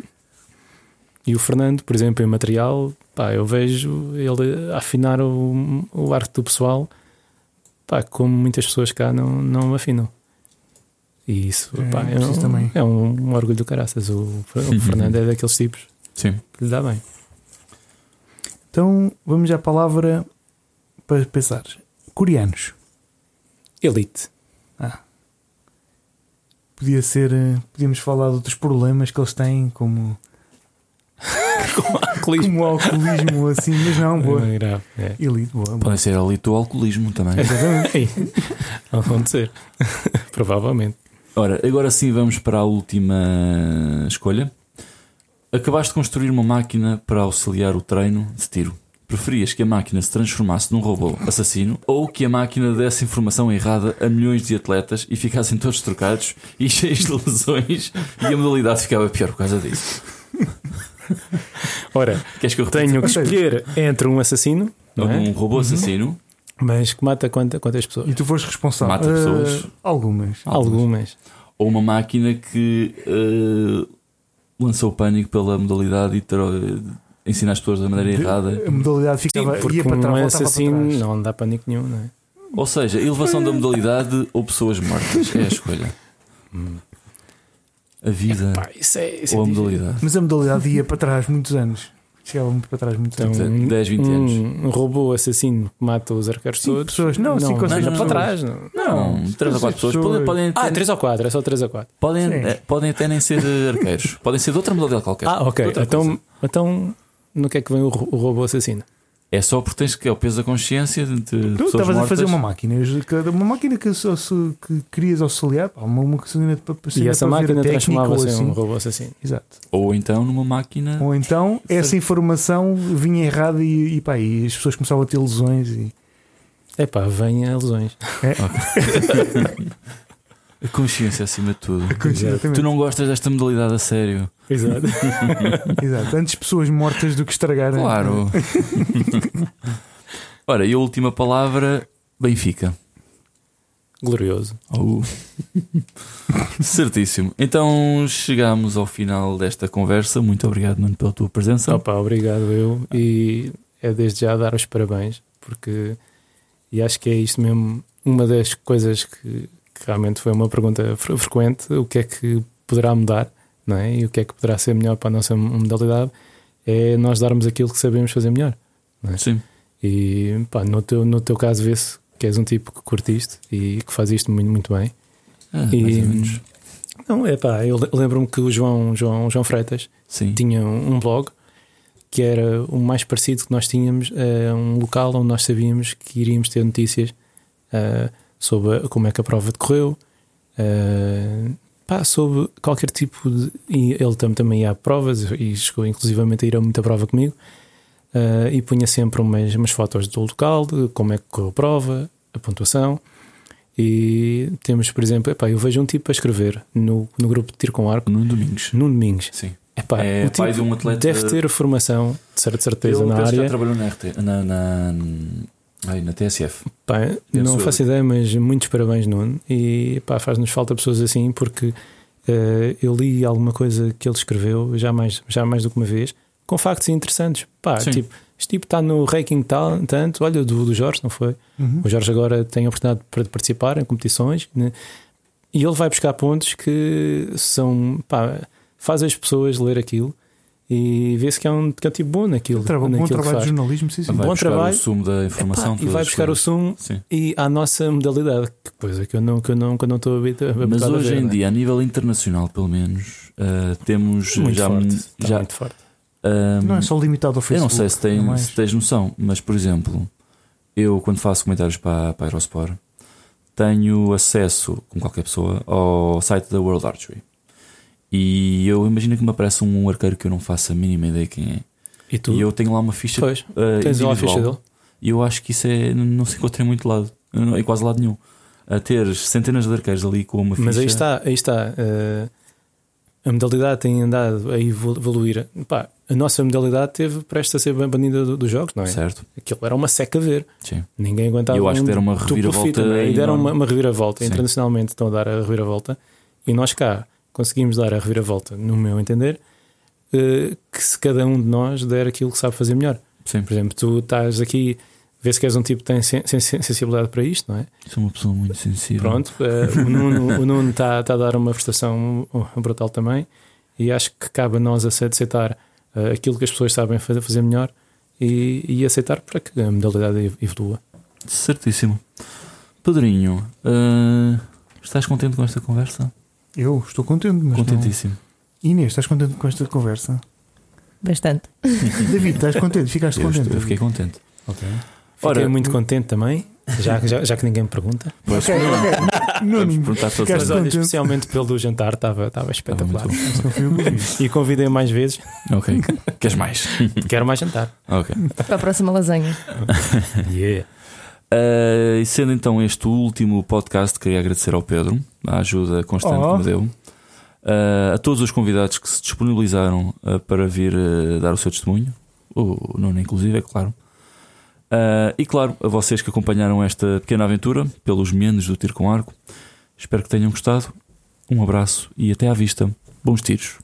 Speaker 2: E o Fernando, por exemplo, em material, pá, eu vejo ele afinar o, o arco do pessoal, pá, como muitas pessoas cá não, não afinam. E isso
Speaker 3: É,
Speaker 2: pá, é, um,
Speaker 3: também.
Speaker 2: é um, um orgulho do caraças. O, o Fernando é daqueles tipos
Speaker 1: Sim.
Speaker 2: que lhe dá bem.
Speaker 3: Então vamos à palavra para pensar: coreanos.
Speaker 2: Elite.
Speaker 3: Podia ser, eh, podíamos falar de outros problemas que eles têm, como,
Speaker 2: Alcoolismo.
Speaker 3: como o alcoolismo, assim, mas não, boa.
Speaker 2: É grave. É.
Speaker 3: Elite, boa. boa.
Speaker 1: Podem ser ali do alcoolismo também.
Speaker 3: Exatamente.
Speaker 2: Não ser. Provavelmente.
Speaker 1: Ora, agora sim vamos para a última escolha. Acabaste de construir uma máquina para auxiliar o treino de tiro. Preferias que a máquina se transformasse num robô assassino ou que a máquina desse informação errada a milhões de atletas e ficassem todos trocados e cheios de lesões e a modalidade ficava pior por causa disso?
Speaker 2: Ora,
Speaker 1: Queres que eu repita?
Speaker 2: tenho que
Speaker 3: Ou
Speaker 2: escolher entre um assassino, não é?
Speaker 1: um robô assassino?
Speaker 2: mas que mata quanta- quantas pessoas?
Speaker 3: E tu foste responsável.
Speaker 1: Mata pessoas.
Speaker 3: Eh, algumas.
Speaker 2: Algumas.
Speaker 1: ou uma máquina que eh, lançou pânico pela modalidade e tro- ensina as pessoas da maneira errada.
Speaker 3: A modalidade
Speaker 2: Sim,
Speaker 3: ficava,
Speaker 2: porque
Speaker 3: ia para trás,
Speaker 2: é
Speaker 3: trás.
Speaker 2: não dá pânico nenhum, não é?
Speaker 1: Ou seja, elevação da modalidade ou pessoas mortas é a escolha. A vida
Speaker 2: Pá, isso é, isso é
Speaker 1: ou a
Speaker 2: difícil.
Speaker 1: modalidade.
Speaker 3: Mas a modalidade ia para trás muitos anos. Chegava muito para trás muitos
Speaker 2: Então,
Speaker 3: anos.
Speaker 1: 10, 20
Speaker 2: um,
Speaker 1: anos.
Speaker 2: Um robô assassino que mata os arqueiros
Speaker 3: Cinco
Speaker 2: todos.
Speaker 3: pessoas. Não, cinco ou
Speaker 2: não,
Speaker 3: seis
Speaker 2: não, para
Speaker 3: pessoas.
Speaker 2: trás. Não.
Speaker 1: Não, 3 ou 4 pessoas.
Speaker 3: pessoas.
Speaker 1: Podem, podem,
Speaker 2: Ah,
Speaker 1: até-
Speaker 2: 3 ou 4, é só 3 ou 4.
Speaker 1: podem, eh, podem até nem ser arqueiros. Podem ser de outra modalidade qualquer.
Speaker 2: Ah, ok. Então,
Speaker 1: coisa.
Speaker 2: então, no que é que vem o robô assassino?
Speaker 1: É só porque tens que é o peso da consciência de, de
Speaker 3: Tu
Speaker 1: pessoas
Speaker 3: estavas a fazer uma máquina, uma máquina que, só que querias auxiliar, pá, uma, uma coisa para,
Speaker 2: E essa
Speaker 3: para
Speaker 2: máquina
Speaker 3: técnica
Speaker 2: transformava-se em
Speaker 3: assim.
Speaker 2: um robô assassino.
Speaker 3: Exato.
Speaker 1: Ou então numa máquina.
Speaker 3: Ou então essa informação vinha errada e, e, pá, e as pessoas começavam a ter lesões. E,
Speaker 2: É pá, vem a lesões.
Speaker 1: A consciência acima de tudo. Tu não gostas desta modalidade a sério.
Speaker 2: Exato.
Speaker 3: Exato. Antes pessoas mortas do que estragarem.
Speaker 1: Claro. Ora, e a última palavra: Benfica.
Speaker 2: Glorioso.
Speaker 1: Oh. Certíssimo. Então chegamos ao final desta conversa. Muito obrigado, Nuno, pela tua presença.
Speaker 2: Opa, obrigado eu. E é desde já dar os parabéns, porque e acho que é isto mesmo uma das coisas que, que realmente foi uma pergunta fre- frequente: o que é que poderá mudar, não é? E o que é que poderá ser melhor para a nossa modalidade? É nós darmos aquilo que sabemos fazer melhor.
Speaker 1: Sim.
Speaker 2: E pá, no, teu, no teu caso, vê-se que és um tipo que curte isto e que faz isto muito, muito bem.
Speaker 1: Ah,
Speaker 2: E-
Speaker 1: mais ou menos.
Speaker 2: Não, é pá, eu le- lembro-me que o João, João, João Freitas
Speaker 1: Sim.
Speaker 2: tinha um blog que era o mais parecido que nós tínhamos a um local onde nós sabíamos que iríamos ter notícias ah, sobre a- como é que a prova decorreu, ah, pá, sobre qualquer tipo de. E ele tam- também ia a provas e chegou inclusivamente a ir a muita prova comigo. ah, e punha sempre umas, umas fotos do local, de como é que correu a prova, a pontuação. E temos, por exemplo, epá, eu vejo um tipo a escrever no, no grupo de tiro com arco,
Speaker 1: No Domingos.
Speaker 2: Nuno Domingos.
Speaker 1: Sim.
Speaker 2: Epá,
Speaker 1: É
Speaker 2: o
Speaker 1: pai
Speaker 2: tipo
Speaker 1: de um atleta-
Speaker 2: Deve ter formação, de certa certeza,
Speaker 1: Ele
Speaker 2: na
Speaker 1: que já
Speaker 2: área.
Speaker 1: trabalhou na RT, na, na, ai, na TSF.
Speaker 2: Pá, não
Speaker 1: eu.
Speaker 2: faço ideia, mas muitos parabéns, Nuno. E pá, faz-nos falta pessoas assim, porque eh, eu li alguma coisa que ele escreveu já mais, já mais do que uma vez, com factos interessantes. Pá,
Speaker 1: Sim.
Speaker 2: tipo, este tipo está no ranking tal, tanto, olha, do, do Jorge, não foi?
Speaker 3: Uhum.
Speaker 2: O Jorge agora tem a oportunidade para participar em competições né? e ele vai buscar pontos que são, pá, faz as pessoas ler aquilo e vê-se que é um, que é um tipo bom naquilo.
Speaker 3: Tra- bom
Speaker 2: naquilo que
Speaker 3: trabalho de jornalismo, sim, sim.
Speaker 1: vai
Speaker 2: bom
Speaker 1: buscar
Speaker 2: trabalho.
Speaker 1: o sumo da informação.
Speaker 2: Epá, e vai buscar o sumo
Speaker 1: Sim.
Speaker 2: e à nossa modalidade, que coisa que eu não, que eu não, que eu não estou habitu- habituado
Speaker 1: Mas
Speaker 2: a
Speaker 1: hoje
Speaker 2: ver,
Speaker 1: em
Speaker 2: né?
Speaker 1: dia, a nível internacional, pelo menos, uh, temos
Speaker 2: muito
Speaker 1: já.
Speaker 2: forte, está
Speaker 1: já
Speaker 2: muito forte.
Speaker 1: um,
Speaker 3: Não é só limitado ao
Speaker 1: eu
Speaker 3: Facebook.
Speaker 1: não sei se,
Speaker 3: é
Speaker 1: tem,
Speaker 3: mais.
Speaker 1: se tens noção, mas por exemplo, eu quando faço comentários para, para a Aerosport tenho acesso, com qualquer pessoa, ao site da World Archery. E eu imagino que me aparece um arqueiro que eu não faço a mínima ideia quem é.
Speaker 2: E tu?
Speaker 1: E eu tenho lá uma ficha
Speaker 2: Pois,
Speaker 1: uh,
Speaker 2: tens lá a
Speaker 1: individual.
Speaker 2: ficha dele?
Speaker 1: E eu acho que isso é. não- se encontra em muito lado. Em quase lado nenhum. A ter centenas de arqueiros ali com uma ficha.
Speaker 2: Mas aí está, aí está. eh, a modalidade tem andado a evolu- evoluir. Pá, a nossa modalidade teve prestes a ser banida do- dos jogos, não é?
Speaker 1: Certo,
Speaker 2: Aquilo era uma seca a ver.
Speaker 1: sim.
Speaker 2: Ninguém aguentava.
Speaker 1: Eu acho que deram uma reviravolta
Speaker 2: fita, é? E deram uma, uma reviravolta.
Speaker 1: Sim.
Speaker 2: Internacionalmente estão a dar a reviravolta. E nós cá conseguimos dar a reviravolta, no meu entender, eh, que se cada um de nós der aquilo que sabe fazer melhor.
Speaker 1: Sim,
Speaker 2: Por exemplo, tu estás aqui, vês que és um tipo que tem sen- sen- sensibilidade para isto, não é?
Speaker 1: sou uma pessoa muito sensível.
Speaker 2: Pronto, eh, o Nuno está está a dar uma prestação uh, brutal também e acho que cabe a nós ace- aceitar eh, aquilo que as pessoas sabem fazer, fazer melhor e, e aceitar para que a modalidade ev- evolua.
Speaker 1: Certíssimo. Pedrinho, uh, estás contente com esta conversa?
Speaker 3: Eu estou contente, mas não...
Speaker 1: Contentíssimo.
Speaker 3: Inês, estás contente com esta conversa?
Speaker 4: Bastante.
Speaker 3: David, estás contente? Ficaste
Speaker 1: Eu,
Speaker 3: contente?
Speaker 1: estou- eu fiquei contente.
Speaker 3: Ok.
Speaker 2: Fiquei
Speaker 1: Ora,
Speaker 2: muito contente também, já, já, já que ninguém me pergunta.
Speaker 1: Pois,
Speaker 3: Ok, ok.
Speaker 1: Vamos
Speaker 3: Nuno,
Speaker 1: perguntar todos
Speaker 2: Mas olha, especialmente pelo jantar, estava estava espetacular.
Speaker 3: não disse.
Speaker 2: E convidei mais vezes,
Speaker 1: Ok. Queres mais?
Speaker 2: quero mais jantar.
Speaker 1: ok.
Speaker 4: Para a próxima lasanha.
Speaker 2: Yeah.
Speaker 1: Uh, e sendo então este o último podcast, queria agradecer ao Pedro a ajuda constante
Speaker 3: Oh.
Speaker 1: que me deu. Uh, a todos os convidados que se disponibilizaram uh, para vir dar o seu testemunho, o Nuno, inclusive, é claro. E claro, a vocês que acompanharam esta pequena aventura pelos meandros do tiro com arco. Espero que tenham gostado. Um abraço e até à vista. Bons tiros.